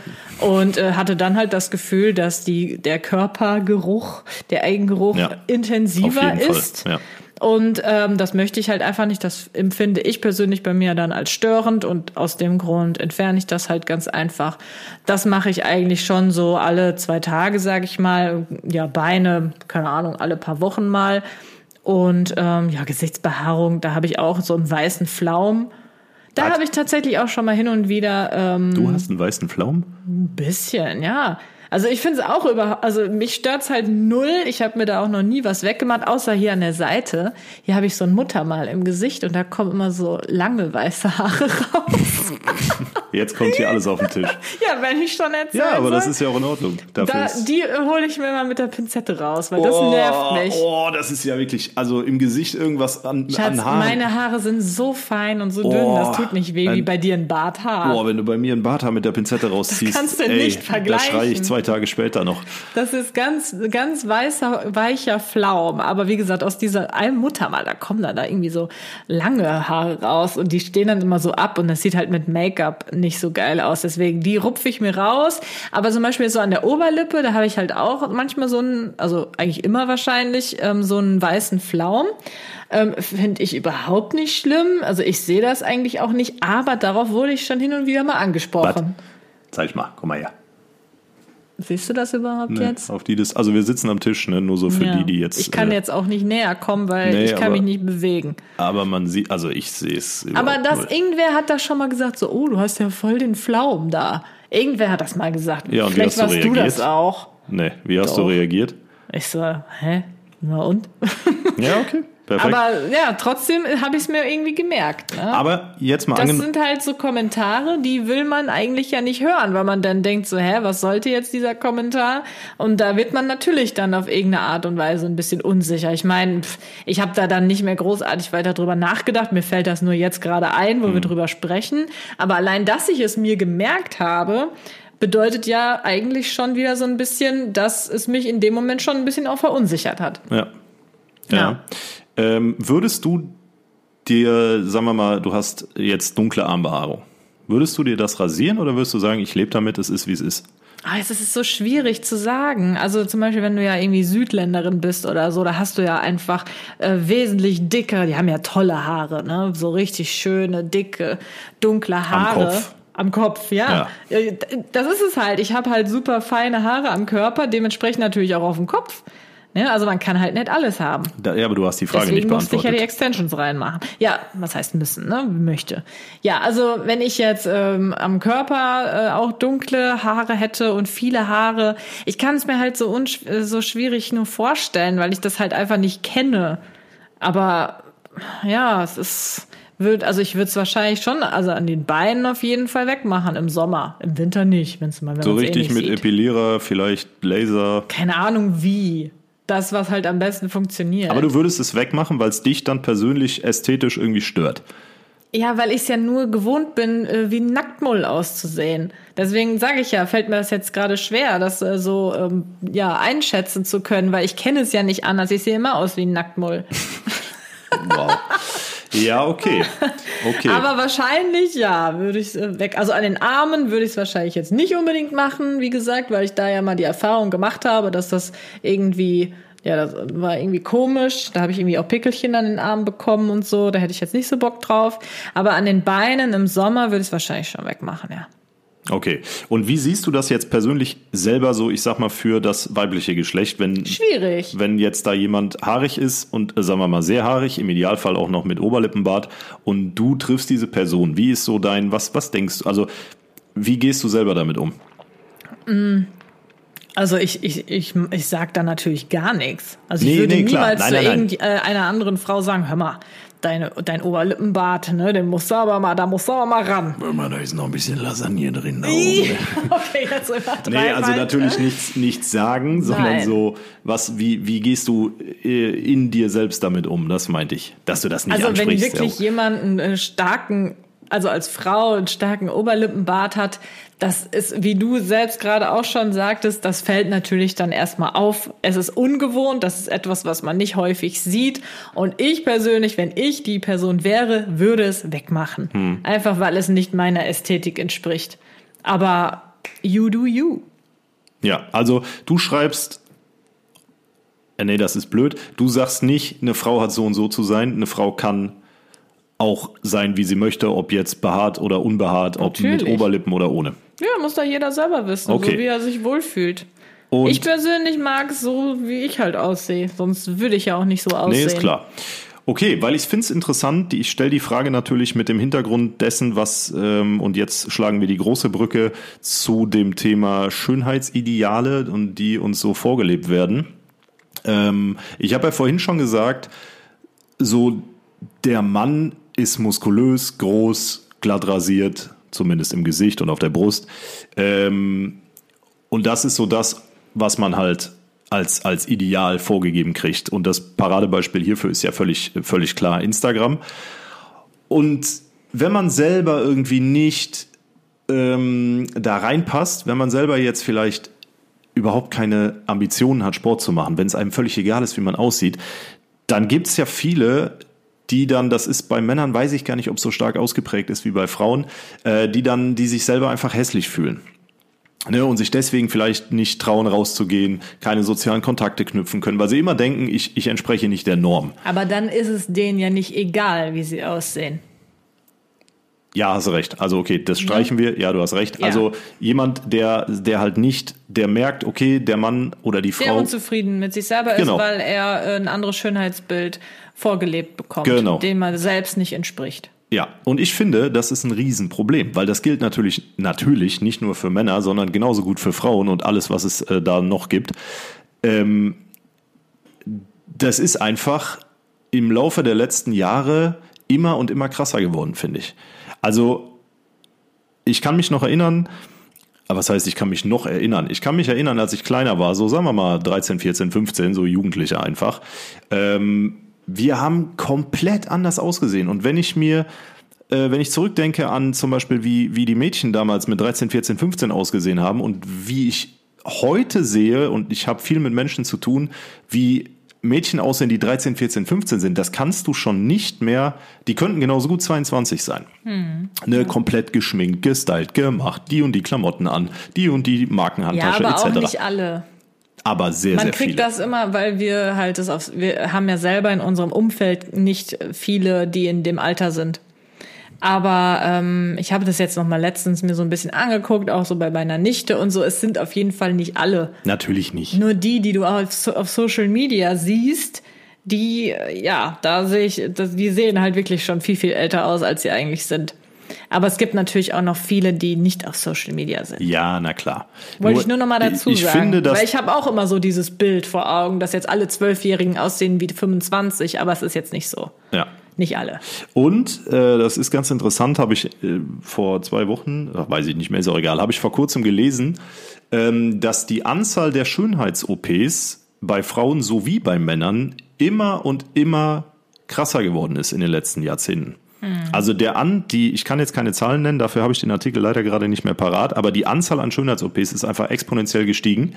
und äh, hatte dann halt das Gefühl, dass die der Körpergeruch, der Eigengeruch Ja, intensiver ist. ja. Und ähm, das möchte ich halt einfach nicht. Das empfinde ich persönlich bei mir dann als störend und aus dem Grund entferne ich das halt ganz einfach. Das mache ich eigentlich schon so alle zwei Tage, sage ich mal. Ja, Beine, keine Ahnung, alle paar Wochen mal. Und ähm, ja, Gesichtsbehaarung, da habe ich auch so einen weißen Flaum. Da habe ich tatsächlich auch schon mal hin und wieder ähm, Du hast einen weißen Pflaum? ein bisschen, ja. Also ich finde es auch über, also mich stört's halt null. Ich habe mir da auch noch nie was weggemacht, außer hier an der Seite. Hier habe ich so ein Muttermal im Gesicht und da kommen immer so lange weiße Haare raus. Jetzt kommt hier alles auf den Tisch. Ja, wenn ich schon erzähle. Ja, aber das ist ja auch in Ordnung. Dafür da, die hole ich mir mal mit der Pinzette raus, weil das nervt mich. Oh, das ist ja wirklich, also im Gesicht irgendwas an, Schatz, an Haaren. meine Haare sind so fein und so dünn, Oh, das tut nicht weh wie ein- bei dir ein Barthaar. Boah, wenn du bei mir ein Barthaar mit der Pinzette rausziehst, kannst du ey, nicht da schrei ich vergleichen. zwei Tage später noch. Das ist ganz, ganz weißer, weicher Flaum. Aber wie gesagt, aus dieser einen Muttermal, da kommen dann da irgendwie so lange Haare raus und die stehen dann immer so ab und das sieht halt mit Make-up nicht so geil aus. Deswegen, die rupfe ich mir raus. Aber zum Beispiel so an der Oberlippe, da habe ich halt auch manchmal so einen, also eigentlich immer wahrscheinlich, ähm, so einen weißen Flaum. Ähm, Finde ich überhaupt nicht schlimm. Also ich sehe das eigentlich auch nicht, aber darauf wurde ich schon hin und wieder mal angesprochen. Zeig mal, komm mal her. Siehst du das überhaupt Ne, jetzt? Auf die das, also wir sitzen am Tisch, ne, nur so für Ja. die, die jetzt. Ich kann äh, jetzt auch nicht näher kommen, weil Nee, ich kann aber- mich nicht bewegen. Aber man sieht, also ich sehe es. Aber das, null. irgendwer hat da schon mal gesagt, so, oh, du hast ja voll den Pflaumen da. Irgendwer hat das mal gesagt. Ja, und wie Vielleicht hast du warst du reagiert? das auch. Nee, wie hast du Doch. reagiert? Ich so, hä? Na und? Ja, okay. Perfekt. Aber ja, trotzdem habe ich es mir irgendwie gemerkt. Ne? Aber jetzt mal Das sind halt so Kommentare, die will man eigentlich ja nicht hören, weil man dann denkt so, hä, was sollte jetzt dieser Kommentar? Und da wird man natürlich dann auf irgendeine Art und Weise ein bisschen unsicher. Ich meine, ich habe da dann nicht mehr großartig weiter drüber nachgedacht. Mir fällt das nur jetzt gerade ein, wo wir drüber sprechen. Aber allein, dass ich es mir gemerkt habe, bedeutet ja eigentlich schon wieder so ein bisschen, dass es mich in dem Moment schon ein bisschen auch verunsichert hat. Ja. Ja. Ja. Ähm, würdest du dir, sagen wir mal, du hast jetzt dunkle Armbehaarung. Würdest du dir das rasieren oder würdest du sagen, ich lebe damit, es ist wie es ist? Ah, es ist so schwierig zu sagen. Also zum Beispiel, wenn du ja irgendwie Südländerin bist oder so, da hast du ja einfach äh, wesentlich dicke, die haben ja tolle Haare, ne? So richtig schöne, dicke, dunkle Haare. Kopf. Am Kopf, ja. Äh, Das ist es halt. Ich habe halt super feine Haare am Körper, dementsprechend natürlich auch auf dem Kopf. Ne? Also man kann halt nicht alles haben. Da, ja, aber du hast die Frage Deswegen nicht musste ich ja die beantwortet. Extensions reinmachen. Ja, was heißt müssen, ne? Möchte. Ja, also wenn ich jetzt ähm, am Körper äh, auch dunkle Haare hätte und viele Haare, ich kann es mir halt so, unsch äh, so schwierig nur vorstellen, weil ich das halt einfach nicht kenne. Aber ja, es ist wird, also ich würde es wahrscheinlich schon, also an den Beinen auf jeden Fall wegmachen im Sommer, im Winter nicht, wenn es mal wenn so eh richtig nicht mit sieht. Epilierer, vielleicht Laser. Keine Ahnung wie. Das, was halt am besten funktioniert. Aber du würdest es wegmachen, weil es dich dann persönlich ästhetisch irgendwie stört. Ja, weil ich es ja nur gewohnt bin, äh, wie ein Nacktmull auszusehen. Deswegen sage ich ja, fällt mir das jetzt gerade schwer, das äh, so ähm, ja einschätzen zu können, weil ich kenne es ja nicht anders. Ich sehe immer aus wie ein Nacktmull. Wow. Ja, okay. Okay. Aber wahrscheinlich ja, würde ich äh, weg. Also an den Armen würde ich es wahrscheinlich jetzt nicht unbedingt machen, wie gesagt, weil ich da ja mal die Erfahrung gemacht habe, dass das irgendwie ja, das war irgendwie komisch. Da habe ich irgendwie auch Pickelchen an den Armen bekommen und so. Da hätte ich jetzt nicht so Bock drauf. Aber an den Beinen im Sommer würde ich es wahrscheinlich schon wegmachen, ja. Okay. Und wie siehst du das jetzt persönlich selber so, ich sag mal, für das weibliche Geschlecht, wenn, Schwierig. wenn jetzt da jemand haarig ist und äh, sagen wir mal sehr haarig, im Idealfall auch noch mit Oberlippenbart und du triffst diese Person, wie ist so dein, was, was denkst du, also wie gehst du selber damit um? Also ich, ich, ich, ich sag da natürlich gar nichts. Also ich Nee, würde nee, klar. niemals Nein, zu nein, nein. irgendeiner anderen Frau sagen, hör mal, deine, dein Oberlippenbart, ne, den musst du aber mal, da musst du aber mal ran. Mal, da ist noch ein bisschen Lasagne drin. okay, jetzt übertreib Nee, also halt. natürlich nichts, nichts sagen, sondern Nein. so, was, wie, wie gehst du äh, in dir selbst damit um? Das meinte ich, dass du das nicht Also wenn ansprichst. wirklich ja. jemand einen äh, starken, also als Frau einen starken Oberlippenbart hat, das ist, wie du selbst gerade auch schon sagtest, das fällt natürlich dann erstmal auf. Es ist ungewohnt, das ist etwas, was man nicht häufig sieht. Und ich persönlich, wenn ich die Person wäre, würde es wegmachen. Hm. Einfach weil es nicht meiner Ästhetik entspricht. Aber you do you. Ja, also du schreibst, äh, nee, das ist blöd. Du sagst nicht, eine Frau hat so und so zu sein. Eine Frau kann auch sein, wie sie möchte, ob jetzt behaart oder unbehaart, ob mit Natürlich. Oberlippen oder ohne. Ja, muss da jeder selber wissen, Okay. so wie er sich wohlfühlt. Und ich persönlich mag es so, wie ich halt aussehe. Sonst würde ich ja auch nicht so aussehen. Nee, ist klar. Okay, weil ich finde es interessant, ich stelle die Frage natürlich mit dem Hintergrund dessen, was, ähm, und jetzt schlagen wir die große Brücke zu dem Thema Schönheitsideale und die uns so vorgelebt werden. Ähm, ich habe ja vorhin schon gesagt, so der Mann ist muskulös, groß, glatt rasiert, zumindest im Gesicht und auf der Brust. Ähm, und das ist so das, was man halt als, als Ideal vorgegeben kriegt. Und das Paradebeispiel hierfür ist ja völlig, völlig klar Instagram. Und wenn man selber irgendwie nicht ähm, da reinpasst, wenn man selber jetzt vielleicht überhaupt keine Ambitionen hat, Sport zu machen, wenn es einem völlig egal ist, wie man aussieht, dann gibt es ja viele, die dann, das ist bei Männern, weiß ich gar nicht, ob es so stark ausgeprägt ist wie bei Frauen, äh, die dann, die sich selber einfach hässlich fühlen. Ne, und sich deswegen vielleicht nicht trauen, rauszugehen, keine sozialen Kontakte knüpfen können, weil sie immer denken, ich, ich entspreche nicht der Norm. Aber dann ist es denen ja nicht egal, wie sie aussehen. Ja, hast recht. Also okay, das streichen ja. wir. Ja, du hast recht. Ja. Also jemand, der, der halt nicht, der merkt, okay, der Mann oder die Frau. Der unzufrieden mit sich selber genau. ist, weil er äh, ein anderes Schönheitsbild vorgelebt bekommt, genau. dem man selbst nicht entspricht. Ja, und ich finde, das ist ein Riesenproblem, weil das gilt natürlich, natürlich nicht nur für Männer, sondern genauso gut für Frauen und alles, was es äh, da noch gibt. Ähm, das ist einfach im Laufe der letzten Jahre immer und immer krasser geworden, finde ich. Also, ich kann mich noch erinnern, aber was heißt, ich kann mich noch erinnern? Ich kann mich erinnern, als ich kleiner war, so sagen wir mal 13, 14, 15, so Jugendliche einfach. Ähm, wir haben komplett anders ausgesehen. Und wenn ich mir, äh, wenn ich zurückdenke an zum Beispiel, wie, wie die Mädchen damals mit 13, 14, 15 ausgesehen haben und wie ich heute sehe, und ich habe viel mit Menschen zu tun, wie Mädchen aussehen, die 13, 14, 15 sind, das kannst du schon nicht mehr, die könnten genauso gut 22 sein. Hm. Ne, ja. komplett geschminkt, gestylt, gemacht, die und die Klamotten an, die und die Markenhandtasche ja, aber etc. Auch nicht alle. Aber sehr, Man sehr kriegt viele. das immer, weil wir halt das auf, wir haben ja selber in unserem Umfeld nicht viele, die in dem Alter sind. Aber ähm, ich habe das jetzt noch mal letztens mir so ein bisschen angeguckt, auch so bei meiner Nichte und so. Es sind auf jeden Fall nicht alle. Natürlich nicht. Nur die, die du auf, auf Social Media siehst, die, ja, da sehe ich, die sehen halt wirklich schon viel, viel älter aus, als sie eigentlich sind. Aber es gibt natürlich auch noch viele, die nicht auf Social Media sind. Ja, na klar. Wollte nur, ich nur noch mal dazu ich sagen. Finde, dass weil ich habe auch immer so dieses Bild vor Augen, dass jetzt alle Zwölfjährigen aussehen wie 25, aber es ist jetzt nicht so. Ja. Nicht alle. Und äh, das ist ganz interessant, habe ich äh, vor zwei Wochen, ach, weiß ich nicht mehr, ist auch egal, habe ich vor kurzem gelesen, ähm, dass die Anzahl der Schönheits-OPs bei Frauen sowie bei Männern immer und immer krasser geworden ist in den letzten Jahrzehnten. Hm. Also der an, die, ich kann jetzt keine Zahlen nennen, dafür habe ich den Artikel leider gerade nicht mehr parat, aber die Anzahl an Schönheits-OPs ist einfach exponentiell gestiegen.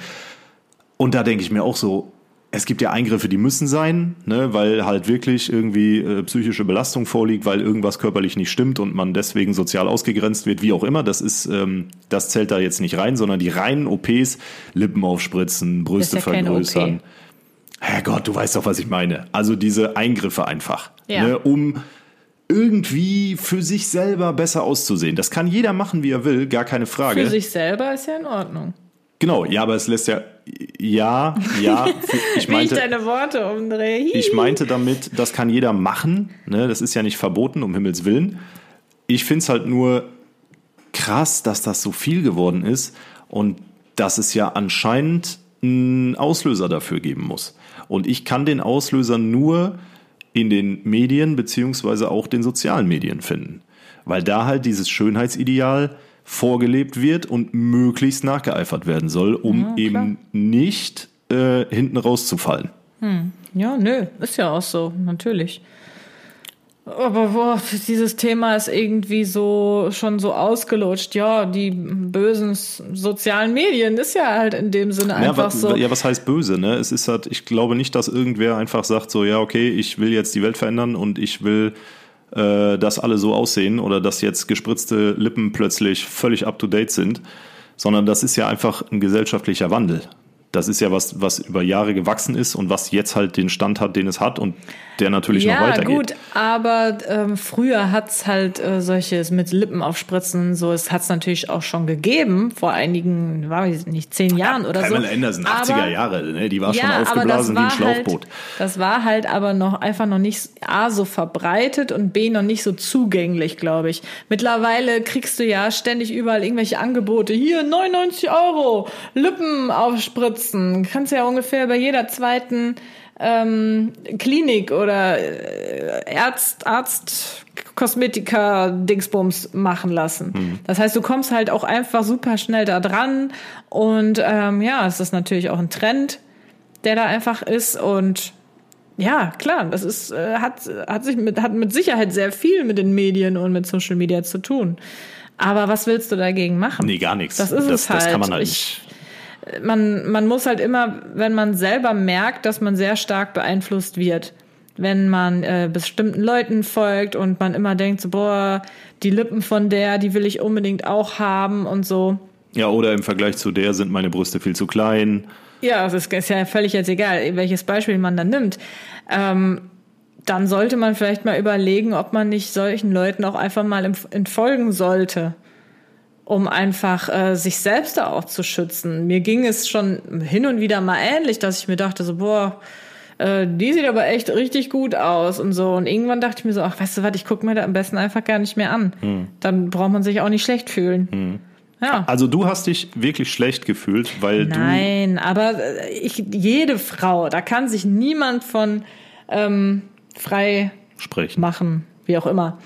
Und da denke ich mir auch so, es gibt ja Eingriffe, die müssen sein, ne, weil halt wirklich irgendwie äh, psychische Belastung vorliegt, weil irgendwas körperlich nicht stimmt und man deswegen sozial ausgegrenzt wird, wie auch immer. Das ist, ähm, das zählt da jetzt nicht rein, sondern die reinen OPs, Lippen aufspritzen, Brüste ja vergrößern. Herrgott, du weißt doch, was ich meine. Also diese Eingriffe einfach, Ja. ne, um irgendwie für sich selber besser auszusehen. Das kann jeder machen, wie er will, gar keine Frage. Für sich selber ist ja in Ordnung. Genau, ja, aber es lässt ja, ja, ja, ich Wie ich meinte, deine Worte umdrehe. Ich meinte damit, das kann jeder machen, ne? das ist ja nicht verboten, um Himmels Willen. Ich finde es halt nur krass, dass das so viel geworden ist und dass es ja anscheinend einen Auslöser dafür geben muss. Und ich kann den Auslöser nur in den Medien beziehungsweise auch den sozialen Medien finden. Weil da halt dieses Schönheitsideal vorgelebt wird und möglichst nachgeeifert werden soll, um eben nicht äh, hinten rauszufallen. Ja, nö, ist ja auch so, natürlich. Aber boah, dieses Thema ist irgendwie so schon so ausgelutscht. Ja, die bösen sozialen Medien ist ja halt in dem Sinne Ja, einfach wa, so. ja, was heißt böse, ne? Es ist halt, ich glaube nicht, dass irgendwer einfach sagt, so, ja, okay, ich will jetzt die Welt verändern und ich will, äh, dass alle so aussehen oder dass jetzt gespritzte Lippen plötzlich völlig up to date sind, sondern das ist ja einfach ein gesellschaftlicher Wandel. Das ist ja was, was über Jahre gewachsen ist und was jetzt halt den Stand hat, den es hat und der natürlich noch ja, weitergeht. gut, aber ähm, früher hat's halt äh, solches mit Lippen aufspritzen, so, es hat's natürlich auch schon gegeben, vor einigen, weiß ich nicht, zehn Jahren oder so. Pamela Anderson, 80er Aber- Jahre, ne? die war schon aber das aufgeblasen wie ein war Schlauchboot. Halt, das war halt aber noch einfach noch nicht A so verbreitet und B noch nicht so zugänglich, glaube ich. Mittlerweile kriegst du ja ständig überall irgendwelche Angebote. Hier 99 Euro, Lippen aufspritzen. Kannst ja ungefähr bei jeder zweiten ähm, Klinik oder äh, Arzt, Arzt, Kosmetika-Dingsbums machen lassen. Das heißt, du kommst halt auch einfach super schnell da dran und ähm, ja, es ist natürlich auch ein Trend, der da einfach ist und ja, klar, das ist, äh, hat, hat sich mit, hat mit Sicherheit sehr viel mit den Medien und mit Social Media zu tun. Aber was willst du dagegen machen? Nee, gar nichts. Das ist das, es halt. Das kann man halt Ich- nicht. Man, man muss halt immer, wenn man selber merkt, dass man sehr stark beeinflusst wird, wenn man äh, bestimmten Leuten folgt und man immer denkt, so, boah, die Lippen von der, die will ich unbedingt auch haben und so. Ja, oder im Vergleich zu der sind meine Brüste viel zu klein. Ja, es ist, ist ja völlig jetzt egal, welches Beispiel man dann nimmt. Ähm, dann sollte man vielleicht mal überlegen, ob man nicht solchen Leuten auch einfach mal entfolgen sollte, um einfach äh, sich selbst da auch zu schützen. Mir ging es schon hin und wieder mal ähnlich, dass ich mir dachte, so, boah, äh, die sieht aber echt richtig gut aus und so. Und irgendwann dachte ich mir so, ach, weißt du was, ich gucke mir da am besten einfach gar nicht mehr an. Dann braucht man sich auch nicht schlecht fühlen. Ja. Also du hast dich wirklich schlecht gefühlt, weil Nein, aber äh, ich, jede Frau, da kann sich niemand von ähm, frei du sprechen. machen, wie auch immer.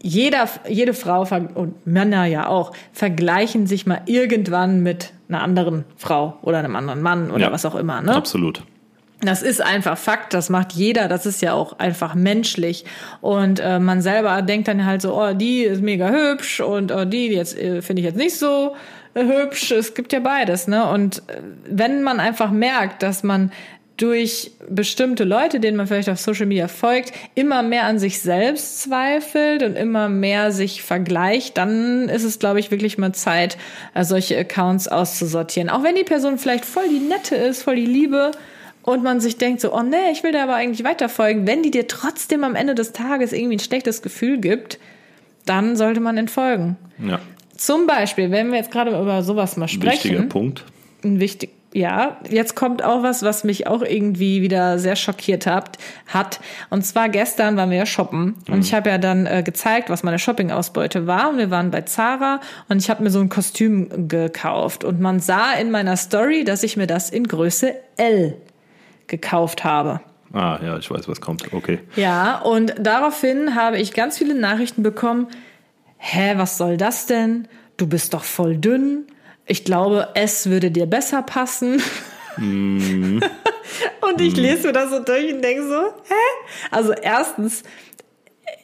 Jeder, jede Frau und Männer ja auch vergleichen sich mal irgendwann mit einer anderen Frau oder einem anderen Mann oder Ja. was auch immer. Ne? Absolut. Das ist einfach Fakt, das macht jeder, das ist ja auch einfach menschlich. Und äh, man selber denkt dann halt so, oh, die ist mega hübsch und oh, die jetzt äh, finde ich jetzt nicht so äh, hübsch. Es gibt ja beides, ne? Und äh, wenn man einfach merkt, dass man durch bestimmte Leute, denen man vielleicht auf Social Media folgt, immer mehr an sich selbst zweifelt und immer mehr sich vergleicht, dann ist es, glaube ich, wirklich mal Zeit, äh, solche Accounts auszusortieren. Auch wenn die Person vielleicht voll die Nette ist, voll die Liebe, und man sich denkt so, oh nee, ich will da aber eigentlich weiterfolgen, wenn die dir trotzdem am Ende des Tages irgendwie ein schlechtes Gefühl gibt, dann sollte man entfolgen. Ja. Zum Beispiel, wenn wir jetzt gerade über sowas mal sprechen, Wichtiger Punkt. ein wichtig, ja, jetzt kommt auch was, was mich auch irgendwie wieder sehr schockiert hat, hat. Und zwar gestern waren wir ja shoppen und ich habe ja dann äh, gezeigt, was meine Shopping-Ausbeute war. Und wir waren bei Zara und ich habe mir so ein Kostüm gekauft. Und man sah in meiner Story, dass ich mir das in Größe L gekauft habe. Ah, ja, ich weiß, was kommt. Okay. Ja, und daraufhin habe ich ganz viele Nachrichten bekommen. Hä, was soll das denn? Du bist doch voll dünn. Ich glaube, es würde dir besser passen. und ich lese mir das so durch und denke so, hä? Also erstens,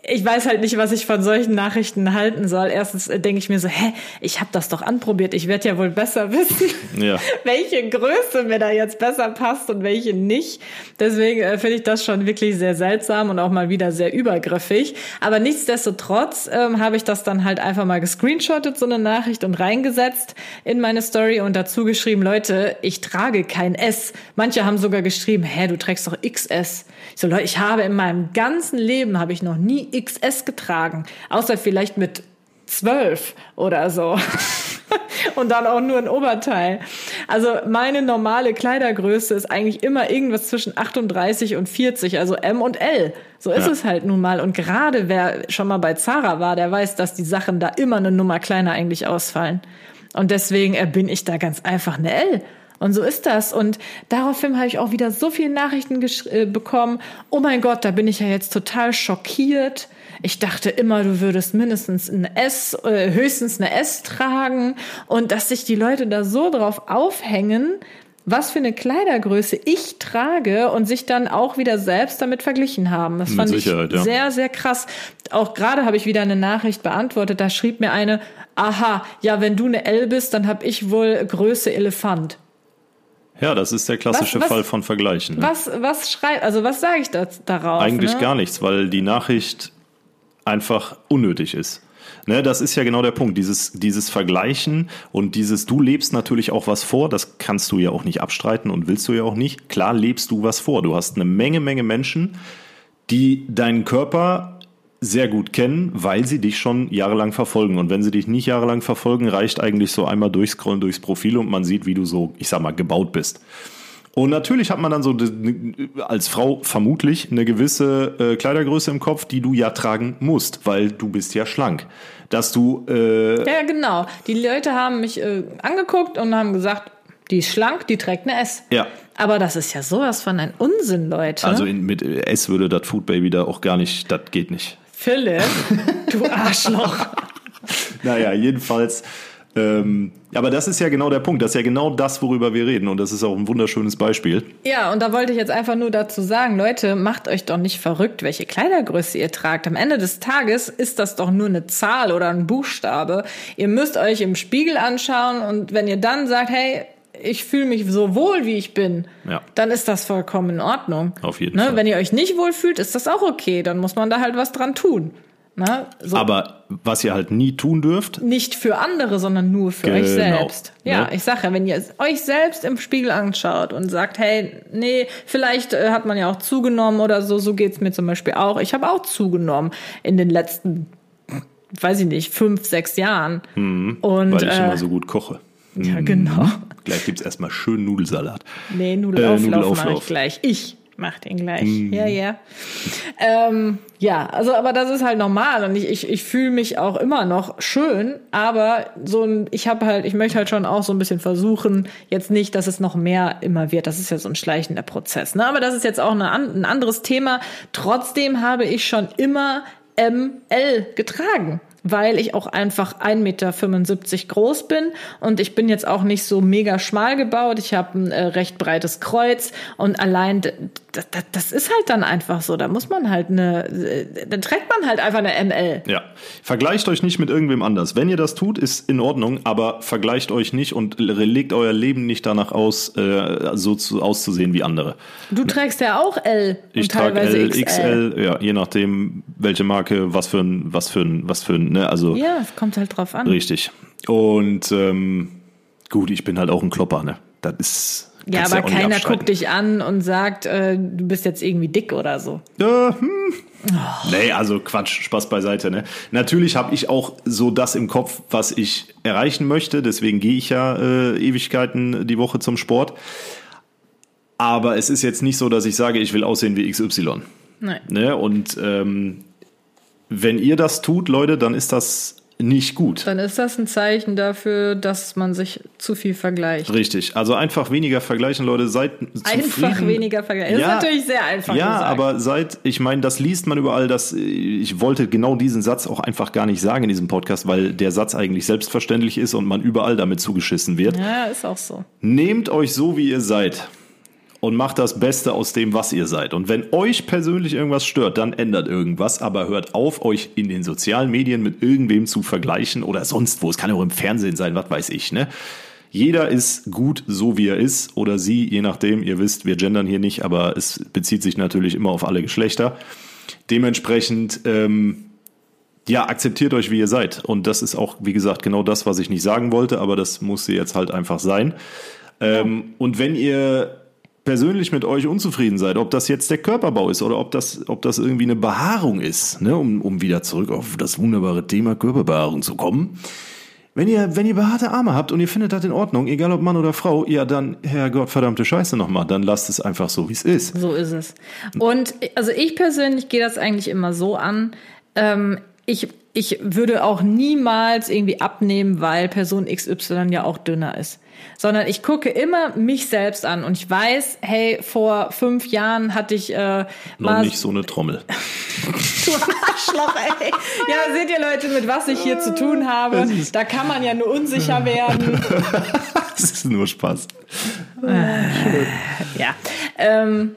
ich weiß halt nicht, was ich von solchen Nachrichten halten soll. Erstens äh, denke ich mir so, hä, ich habe das doch anprobiert. Ich werde ja wohl besser wissen, Ja. welche Größe mir da jetzt besser passt und welche nicht. Deswegen äh, finde ich das schon wirklich sehr seltsam und auch mal wieder sehr übergriffig. Aber nichtsdestotrotz ähm, habe ich das dann halt einfach mal gescreenshottet, so eine Nachricht und reingesetzt in meine Story und dazu geschrieben, Leute, ich trage kein S. Manche haben sogar geschrieben, hä, du trägst doch XS. Ich so, Leute, ich habe in meinem ganzen Leben habe ich noch nie XS getragen, außer vielleicht mit zwölf oder so. Und dann auch nur ein Oberteil. Also meine normale Kleidergröße ist eigentlich immer irgendwas zwischen 38 und 40, also M und L. So ist Ja. es halt nun mal. Und gerade wer schon mal bei Zara war, der weiß, dass die Sachen da immer eine Nummer kleiner eigentlich ausfallen. Und deswegen äh, bin ich da ganz einfach eine L. Und so ist das. Und daraufhin habe ich auch wieder so viele Nachrichten äh, bekommen. Oh mein Gott, da bin ich ja jetzt total schockiert. Ich dachte immer, du würdest mindestens ein S, äh, höchstens eine S tragen. Und dass sich die Leute da so drauf aufhängen, was für eine Kleidergröße ich trage und sich dann auch wieder selbst damit verglichen haben. Das Mit fand Sicherheit, ich ja. sehr, sehr krass. Auch gerade habe ich wieder eine Nachricht beantwortet. Da schrieb mir eine, aha, ja, wenn du eine L bist, dann habe ich wohl Größe Elefant. Ja, das ist der klassische Was- was- Fall von Vergleichen. Ne? Was, was schreibt, also was sage ich da, darauf? Eigentlich ne? gar nichts, weil die Nachricht einfach unnötig ist. Ne, das ist ja genau der Punkt, dieses, dieses Vergleichen und dieses, du lebst natürlich auch was vor, das kannst du ja auch nicht abstreiten und willst du ja auch nicht. Klar lebst du was vor. Du hast eine Menge, Menge Menschen, die deinen Körper sehr gut kennen, weil sie dich schon jahrelang verfolgen. Und wenn sie dich nicht jahrelang verfolgen, reicht eigentlich so einmal durchscrollen durchs Profil und man sieht, wie du so, ich sag mal, gebaut bist. Und natürlich hat man dann so als Frau vermutlich eine gewisse äh, Kleidergröße im Kopf, die du ja tragen musst, weil du bist ja schlank. Dass du äh, Ja, genau. Die Leute haben mich äh, angeguckt und haben gesagt, die ist schlank, die trägt eine S. ja, Aber das ist ja sowas von ein Unsinn, Leute. also in, mit S würde das Food Baby da auch gar nicht, das geht nicht. Philipp, du Arschloch. Naja, jedenfalls. Ähm, aber das ist ja genau der Punkt. Das ist ja genau das, worüber wir reden. Und das ist auch ein wunderschönes Beispiel. Ja, und da wollte ich jetzt einfach nur dazu sagen, Leute, macht euch doch nicht verrückt, welche Kleidergröße ihr tragt. Am Ende des Tages ist das doch nur eine Zahl oder ein Buchstabe. Ihr müsst euch im Spiegel anschauen und wenn ihr dann sagt, hey, ich fühle mich so wohl, wie ich bin, Ja. dann ist das vollkommen in Ordnung. Auf jeden ne? Fall. Wenn ihr euch nicht wohlfühlt, ist das auch okay. Dann muss man da halt was dran tun. Ne? So. Aber was ihr halt nie tun dürft, nicht für andere, sondern nur für euch Genau. selbst. Ja, Ne? ich sage ja, wenn ihr euch selbst im Spiegel anschaut und sagt, hey, nee, vielleicht äh, hat man ja auch zugenommen oder so, so geht's mir zum Beispiel auch. Ich habe auch zugenommen in den letzten, weiß ich nicht, fünf, sechs Jahren. Und, weil ich äh, immer so gut koche. Ja, genau. Gleich gibt's erstmal schön Nudelsalat. Nee, Nudelauflauf, Äh, Nudelauflauf. mache ich gleich. Ich mach den gleich. Ja, ja. Ähm, ja, also aber das ist halt normal und ich, ich, ich fühle mich auch immer noch schön, aber so ein, ich habe halt, ich möchte halt schon auch so ein bisschen versuchen, jetzt nicht, dass es noch mehr immer wird. Das ist ja so ein schleichender Prozess. Ne? Aber das ist jetzt auch eine, ein anderes Thema. Trotzdem habe ich schon immer ML getragen weil ich auch einfach 1,75 Meter groß bin und ich bin jetzt auch nicht so mega schmal gebaut. Ich habe ein äh, recht breites Kreuz und allein d- d- d- das ist halt dann einfach so. Da muss man halt eine, äh, dann trägt man halt einfach eine ML. Ja. Vergleicht euch nicht mit irgendwem anders. Wenn ihr das tut, ist in Ordnung, aber vergleicht euch nicht und legt euer Leben nicht danach aus, äh, so zu, auszusehen wie andere. Du trägst ja auch L Ich trage L, XL. XL, ja, je nachdem, welche Marke, was für ein, was für ein, was für ein, ne, also Ja, es kommt halt drauf an. richtig. Und ähm, gut, ich bin halt auch ein Klopper, ne? Das ist. Ja, kannst aber nicht keiner guckt dich an und sagt, äh, du bist jetzt irgendwie dick oder so. Äh, hm. Nee, also Quatsch, Spaß beiseite. Ne? Natürlich habe ich auch so das im Kopf, was ich erreichen möchte. Deswegen gehe ich ja äh, Ewigkeiten die Woche zum Sport. Aber es ist jetzt nicht so, dass ich sage, ich will aussehen wie XY. Nein. Ne? Und ähm, wenn ihr das tut, Leute, dann ist das nicht gut. Dann ist das ein Zeichen dafür, dass man sich zu viel vergleicht. Richtig. Also einfach weniger vergleichen, Leute. Seid Einfach zufrieden. weniger vergleichen. Das Ja. ist natürlich sehr einfach Ja, gesagt. aber seit, ich meine, das liest man überall, dass ich wollte genau diesen Satz auch einfach gar nicht sagen in diesem Podcast, weil der Satz eigentlich selbstverständlich ist und man überall damit zugeschissen wird. Ja, ist auch so. Nehmt euch so, wie ihr seid und macht das Beste aus dem, was ihr seid. Und wenn euch persönlich irgendwas stört, dann ändert irgendwas, aber hört auf, euch in den sozialen Medien mit irgendwem zu vergleichen oder sonst wo. Es kann auch im Fernsehen sein, was weiß ich, ne? Jeder ist gut so, wie er ist oder sie, je nachdem. Ihr wisst, wir gendern hier nicht, aber es bezieht sich natürlich immer auf alle Geschlechter. Dementsprechend, ähm, ja, akzeptiert euch, wie ihr seid. Und das ist auch, wie gesagt, genau das, was ich nicht sagen wollte, aber das musste jetzt halt einfach sein. Ähm, Und wenn ihr persönlich mit euch unzufrieden seid, ob das jetzt der Körperbau ist oder ob das, ob das irgendwie eine Behaarung ist, ne, um, um wieder zurück auf das wunderbare Thema Körperbehaarung zu kommen. Wenn ihr, wenn ihr behaarte Arme habt und ihr findet das in Ordnung, egal ob Mann oder Frau, ja dann, Herrgott, verdammte Scheiße nochmal, dann lasst es einfach so, wie es ist. So ist es. Und also ich persönlich gehe das eigentlich immer so an. Ähm, ich, ich würde auch niemals irgendwie abnehmen, weil Person XY ja auch dünner ist. Sondern ich gucke immer mich selbst an und ich weiß, hey, vor fünf Jahren hatte ich äh, Noch nicht so eine Trommel. Du Arschloch, ey. Ja, seht ihr Leute, mit was ich hier zu tun habe? Da kann man ja nur unsicher werden. Das ist nur Spaß. Ja. Ähm,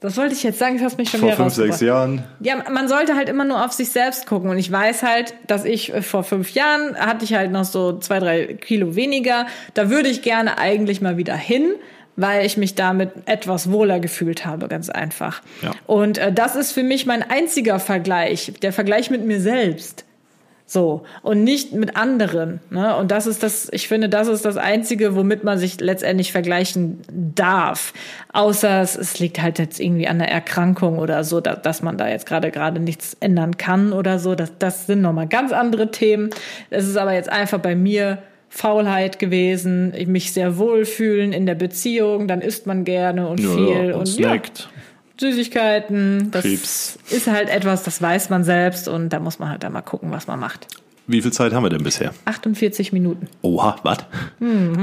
was wollte ich jetzt sagen? Ich habe mich schon Vor wieder fünf, sechs. Jahren. Ja, man sollte halt immer nur auf sich selbst gucken. Und ich weiß halt, dass ich äh, vor fünf Jahren hatte ich halt noch so zwei, drei Kilo weniger. Da würde ich gerne eigentlich mal wieder hin, weil ich mich damit etwas wohler gefühlt habe, ganz einfach. Ja. Und äh, das ist für mich mein einziger Vergleich, der Vergleich mit mir selbst. So. Und nicht mit anderen. Ne? Und das ist das, ich finde, das ist das Einzige, womit man sich letztendlich vergleichen darf. Außer es, es liegt halt jetzt irgendwie an der Erkrankung oder so, dass, dass man da jetzt gerade gerade nichts ändern kann oder so. Das, das sind nochmal ganz andere Themen. Es ist aber jetzt einfach bei mir Faulheit gewesen, mich sehr wohlfühlen in der Beziehung, dann isst man gerne und Ja, viel und und snackt. ja, Süßigkeiten, das Chips. ist halt etwas, das weiß man selbst und da muss man halt dann mal gucken, was man macht. Wie viel Zeit haben wir denn bisher? 48 Minuten. Oha, was?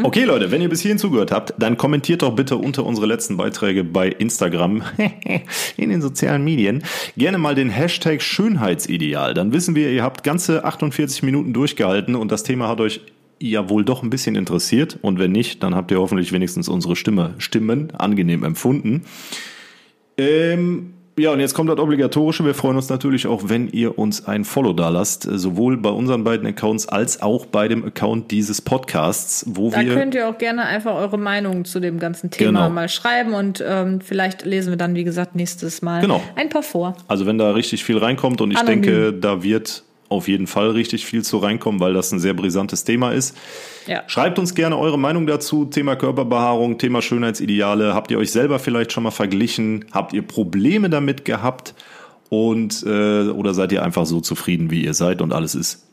Okay, Leute, wenn ihr bis hierhin zugehört habt, dann kommentiert doch bitte unter unsere letzten Beiträge bei Instagram in den sozialen Medien gerne mal den Hashtag Schönheitsideal. Dann wissen wir, ihr habt ganze 48 Minuten durchgehalten und das Thema hat euch ja wohl doch ein bisschen interessiert. Und wenn nicht, dann habt ihr hoffentlich wenigstens unsere Stimme, Stimmen angenehm empfunden. Ähm, ja, und jetzt kommt das Obligatorische. Wir freuen uns natürlich auch, wenn ihr uns ein Follow da lasst, sowohl bei unseren beiden Accounts als auch bei dem Account dieses Podcasts, wo Da wir. könnt ihr auch gerne einfach eure Meinung zu dem ganzen Thema Genau. mal schreiben und ähm, vielleicht lesen wir dann, wie gesagt, nächstes Mal Genau. ein paar vor. Also wenn da richtig viel reinkommt und ich Anonym. denke, da wird auf jeden Fall richtig viel zu reinkommen, weil das ein sehr brisantes Thema ist. Ja. Schreibt uns gerne eure Meinung dazu. Thema Körperbehaarung, Thema Schönheitsideale. Habt ihr euch selber vielleicht schon mal verglichen? Habt ihr Probleme damit gehabt? Und äh, oder seid ihr einfach so zufrieden, wie ihr seid und alles ist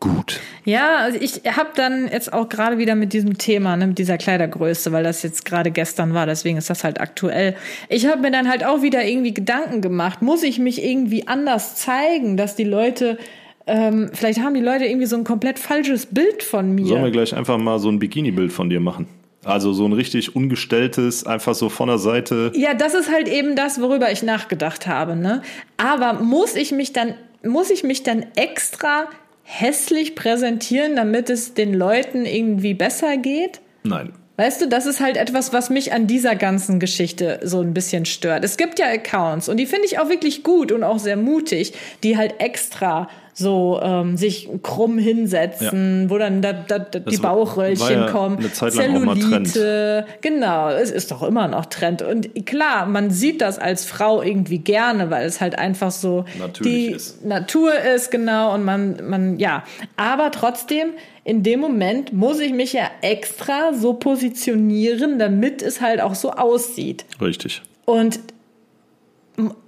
gut? Ja, also ich habe dann jetzt auch gerade wieder mit diesem Thema, ne, mit dieser Kleidergröße, weil das jetzt gerade gestern war, deswegen ist das halt aktuell. Ich habe mir dann halt auch wieder irgendwie Gedanken gemacht, muss ich mich irgendwie anders zeigen, dass die Leute, ähm, vielleicht haben die Leute irgendwie so ein komplett falsches Bild von mir. Sollen wir gleich einfach mal so ein Bikini-Bild von dir machen? Also so ein richtig ungestelltes, einfach so von der Seite. Ja, das ist halt eben das, worüber ich nachgedacht habe, ne? Aber muss ich mich dann, muss ich mich dann extra hässlich präsentieren, damit es den Leuten irgendwie besser geht? Nein. Weißt du, das ist halt etwas, was mich an dieser ganzen Geschichte so ein bisschen stört. Es gibt ja Accounts und die finde ich auch wirklich gut und auch sehr mutig, die halt extra so ähm, sich krumm hinsetzen, wo dann da, da, da die Bauchröllchen ja kommen, eine Zeit lang Zellulite, genau, es ist doch immer noch Trend und klar, man sieht das als Frau irgendwie gerne, weil es halt einfach so Natürlich die ist. Natur ist, genau, und man, man, ja. Aber trotzdem, in dem Moment muss ich mich ja extra so positionieren, damit es halt auch so aussieht. Richtig. Und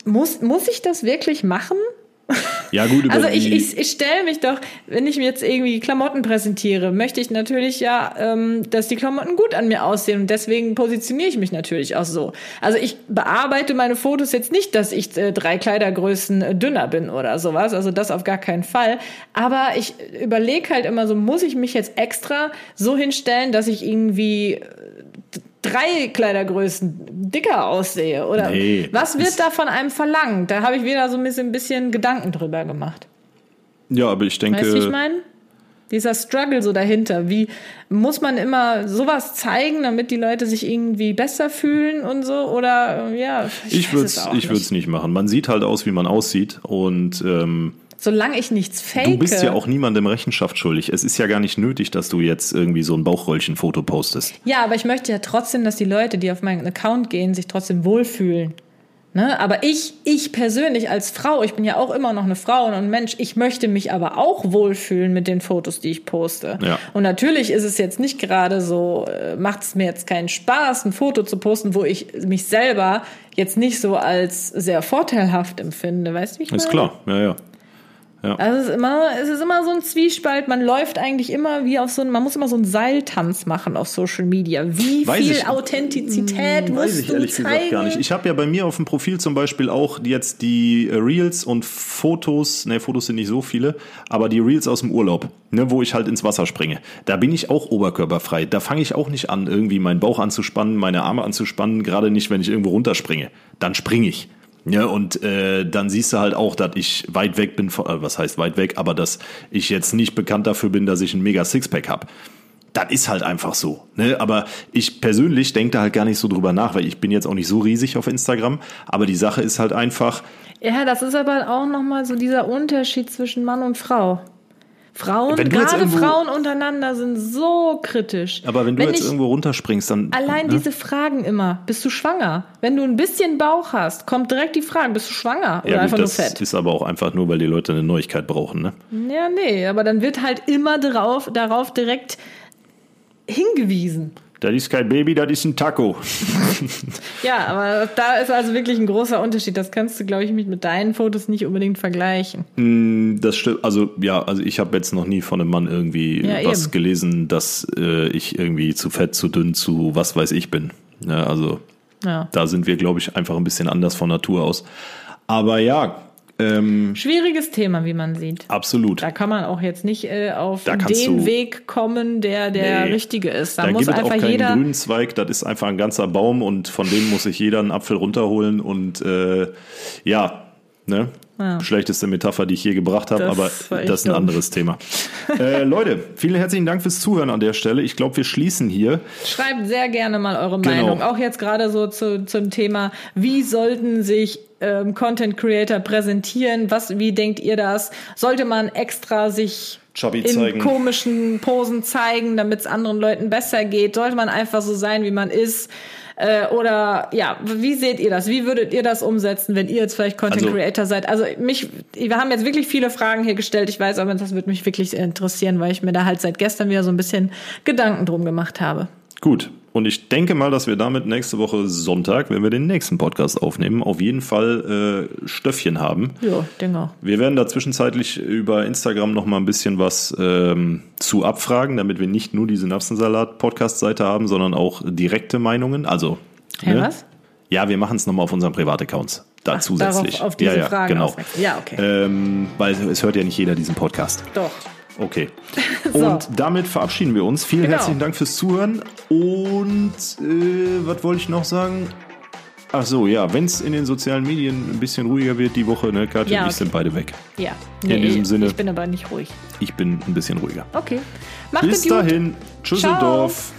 muss, muss ich das wirklich machen? Ja, gut, Also ich, ich, ich stelle mich doch, wenn ich mir jetzt irgendwie Klamotten präsentiere, möchte ich natürlich ja, ähm, dass die Klamotten gut an mir aussehen und deswegen positioniere ich mich natürlich auch so. Also ich bearbeite meine Fotos jetzt nicht, dass ich äh, drei Kleidergrößen äh, dünner bin oder sowas, also das auf gar keinen Fall. Aber ich überlege halt immer so, muss ich mich jetzt extra so hinstellen, dass ich irgendwie äh, drei Kleidergrößen dicker aussehe oder Nee, was wird da von einem verlangt? Da habe ich wieder so ein bisschen, ein bisschen Gedanken drüber gemacht. ja, aber ich denke, Weißt du, ich meine? Dieser Struggle so dahinter. Wie muss man immer sowas zeigen, damit die Leute sich irgendwie besser fühlen und so? Oder äh, ja, ich würde es ich würd's nicht machen. Man sieht halt aus, wie man aussieht und ähm, Solange ich nichts fake. du bist ja auch niemandem Rechenschaft schuldig. Es ist ja gar nicht nötig, dass du jetzt irgendwie so ein Bauchröllchen-Foto postest. Ja, aber ich möchte ja trotzdem, dass die Leute, die auf meinen Account gehen, sich trotzdem wohlfühlen. Ne? Aber ich, ich persönlich als Frau, ich bin ja auch immer noch eine Frau und ein Mensch, ich möchte mich aber auch wohlfühlen mit den Fotos, die ich poste. Ja. Und natürlich ist es jetzt nicht gerade so, äh, macht es mir jetzt keinen Spaß, ein Foto zu posten, wo ich mich selber jetzt nicht so als sehr vorteilhaft empfinde. Weißt du, wie ich Ist meine? klar, ja, ja. Also es ist immer, es ist immer so ein Zwiespalt. Man läuft eigentlich immer wie auf so ein, man muss immer so einen Seiltanz machen auf Social Media. Wie Weiß viel ich- Authentizität musst Weiß ich ehrlich zeigen? gesagt gar nicht. Ich habe ja bei mir auf dem Profil zum Beispiel auch jetzt die äh, Reels und Fotos, ne, Fotos sind nicht so viele, aber die Reels aus dem Urlaub, ne, wo ich halt ins Wasser springe. Da bin ich auch oberkörperfrei. Da fange ich auch nicht an, irgendwie meinen Bauch anzuspannen, meine Arme anzuspannen, gerade nicht, wenn ich irgendwo runterspringe. Dann springe ich. Ja, und äh, dann siehst du halt auch, dass ich weit weg bin, von, äh, was heißt weit weg, aber dass ich jetzt nicht bekannt dafür bin, dass ich ein mega Sixpack hab. Das ist halt einfach so. Ne? Aber ich persönlich denke da halt gar nicht so drüber nach, weil ich bin jetzt auch nicht so riesig auf Instagram. Aber die Sache ist halt einfach, Ja, das ist aber auch nochmal so dieser Unterschied zwischen Mann und Frau. Frauen, Wenn jetzt gerade irgendwo- Frauen untereinander sind so kritisch. aber wenn du jetzt ich, irgendwo runterspringst, dann. Allein ne? diese Fragen immer, bist du schwanger? Wenn du ein bisschen Bauch hast, kommt direkt die Frage, bist du schwanger oder ja, einfach gut, nur das fett? ist aber auch einfach nur, weil die Leute eine Neuigkeit brauchen. Ne? Ja, nee, aber dann wird halt immer darauf, darauf direkt hingewiesen. Das ist kein Baby, das ist ein Taco. Ja, aber da ist also wirklich ein großer Unterschied. Das kannst du, glaube ich, mit, mit deinen Fotos nicht unbedingt vergleichen. Das stimmt. Also ja, also ich habe jetzt noch nie von einem Mann irgendwie Ja, was eben. gelesen, dass äh, ich irgendwie zu fett, zu dünn, zu was weiß ich bin. Ja, also Ja. Da sind wir, glaube ich, einfach ein bisschen anders von Natur aus. Aber ja, Ähm, Schwieriges Thema, wie man sieht. absolut. Da kann man auch jetzt nicht äh, auf den Weg kommen, der der Nee. richtige ist. Da, Da muss gibt es auch einfach keinen jeder. grünen Zweig, das ist einfach ein ganzer Baum und von dem muss sich jeder einen Apfel runterholen und äh, ja, ne? Ja. Schlechteste Metapher, die ich je gebracht habe, aber das ist ein dumm. anderes Thema. äh, Leute, vielen herzlichen Dank fürs Zuhören an der Stelle. Ich glaube, wir schließen hier. Schreibt sehr gerne mal eure Genau. Meinung. Auch jetzt gerade so zu, zum Thema, wie sollten sich ähm, Content Creator präsentieren? Was, wie denkt ihr das? Sollte man extra sich Chubby in zeigen. komischen Posen zeigen, damit es anderen Leuten besser geht? Sollte man einfach so sein, wie man ist? Äh, oder ja, wie seht ihr das? Wie würdet ihr das umsetzen, wenn ihr jetzt vielleicht Content Also- Creator seid? Also mich, wir haben jetzt wirklich viele Fragen hier gestellt. Ich weiß aber, das würde mich wirklich interessieren, weil ich mir da halt seit gestern wieder so ein bisschen Gedanken drum gemacht habe. Gut. Und ich denke mal, dass wir damit nächste Woche Sonntag, wenn wir den nächsten Podcast aufnehmen, auf jeden Fall äh, Stöffchen haben. Ja, denke auch. Wir werden da zwischenzeitlich über Instagram noch mal ein bisschen was ähm, zu abfragen, damit wir nicht nur die Synapsensalat-Podcast-Seite haben, sondern auch direkte Meinungen. Also, Hä, was? Ja, wir machen es nochmal auf unseren Privataccounts. Da Ach, zusätzlich. darauf- auf diese ja, ja, Fragen genau. Ja, okay. Ähm, weil es hört ja nicht jeder diesen Podcast. Doch. Okay. So. Und damit verabschieden wir uns. Vielen Genau. herzlichen Dank fürs Zuhören. Und äh, was wollte ich noch sagen? Ach so, ja, wenn es in den sozialen Medien ein bisschen ruhiger wird die Woche, ne, Katja Ja, und ich okay. sind beide weg. Ja. In diesem Sinne. Ich bin aber nicht ruhig. Ich bin ein bisschen ruhiger. Okay. Macht Bis dahin, Tschüsseldorf.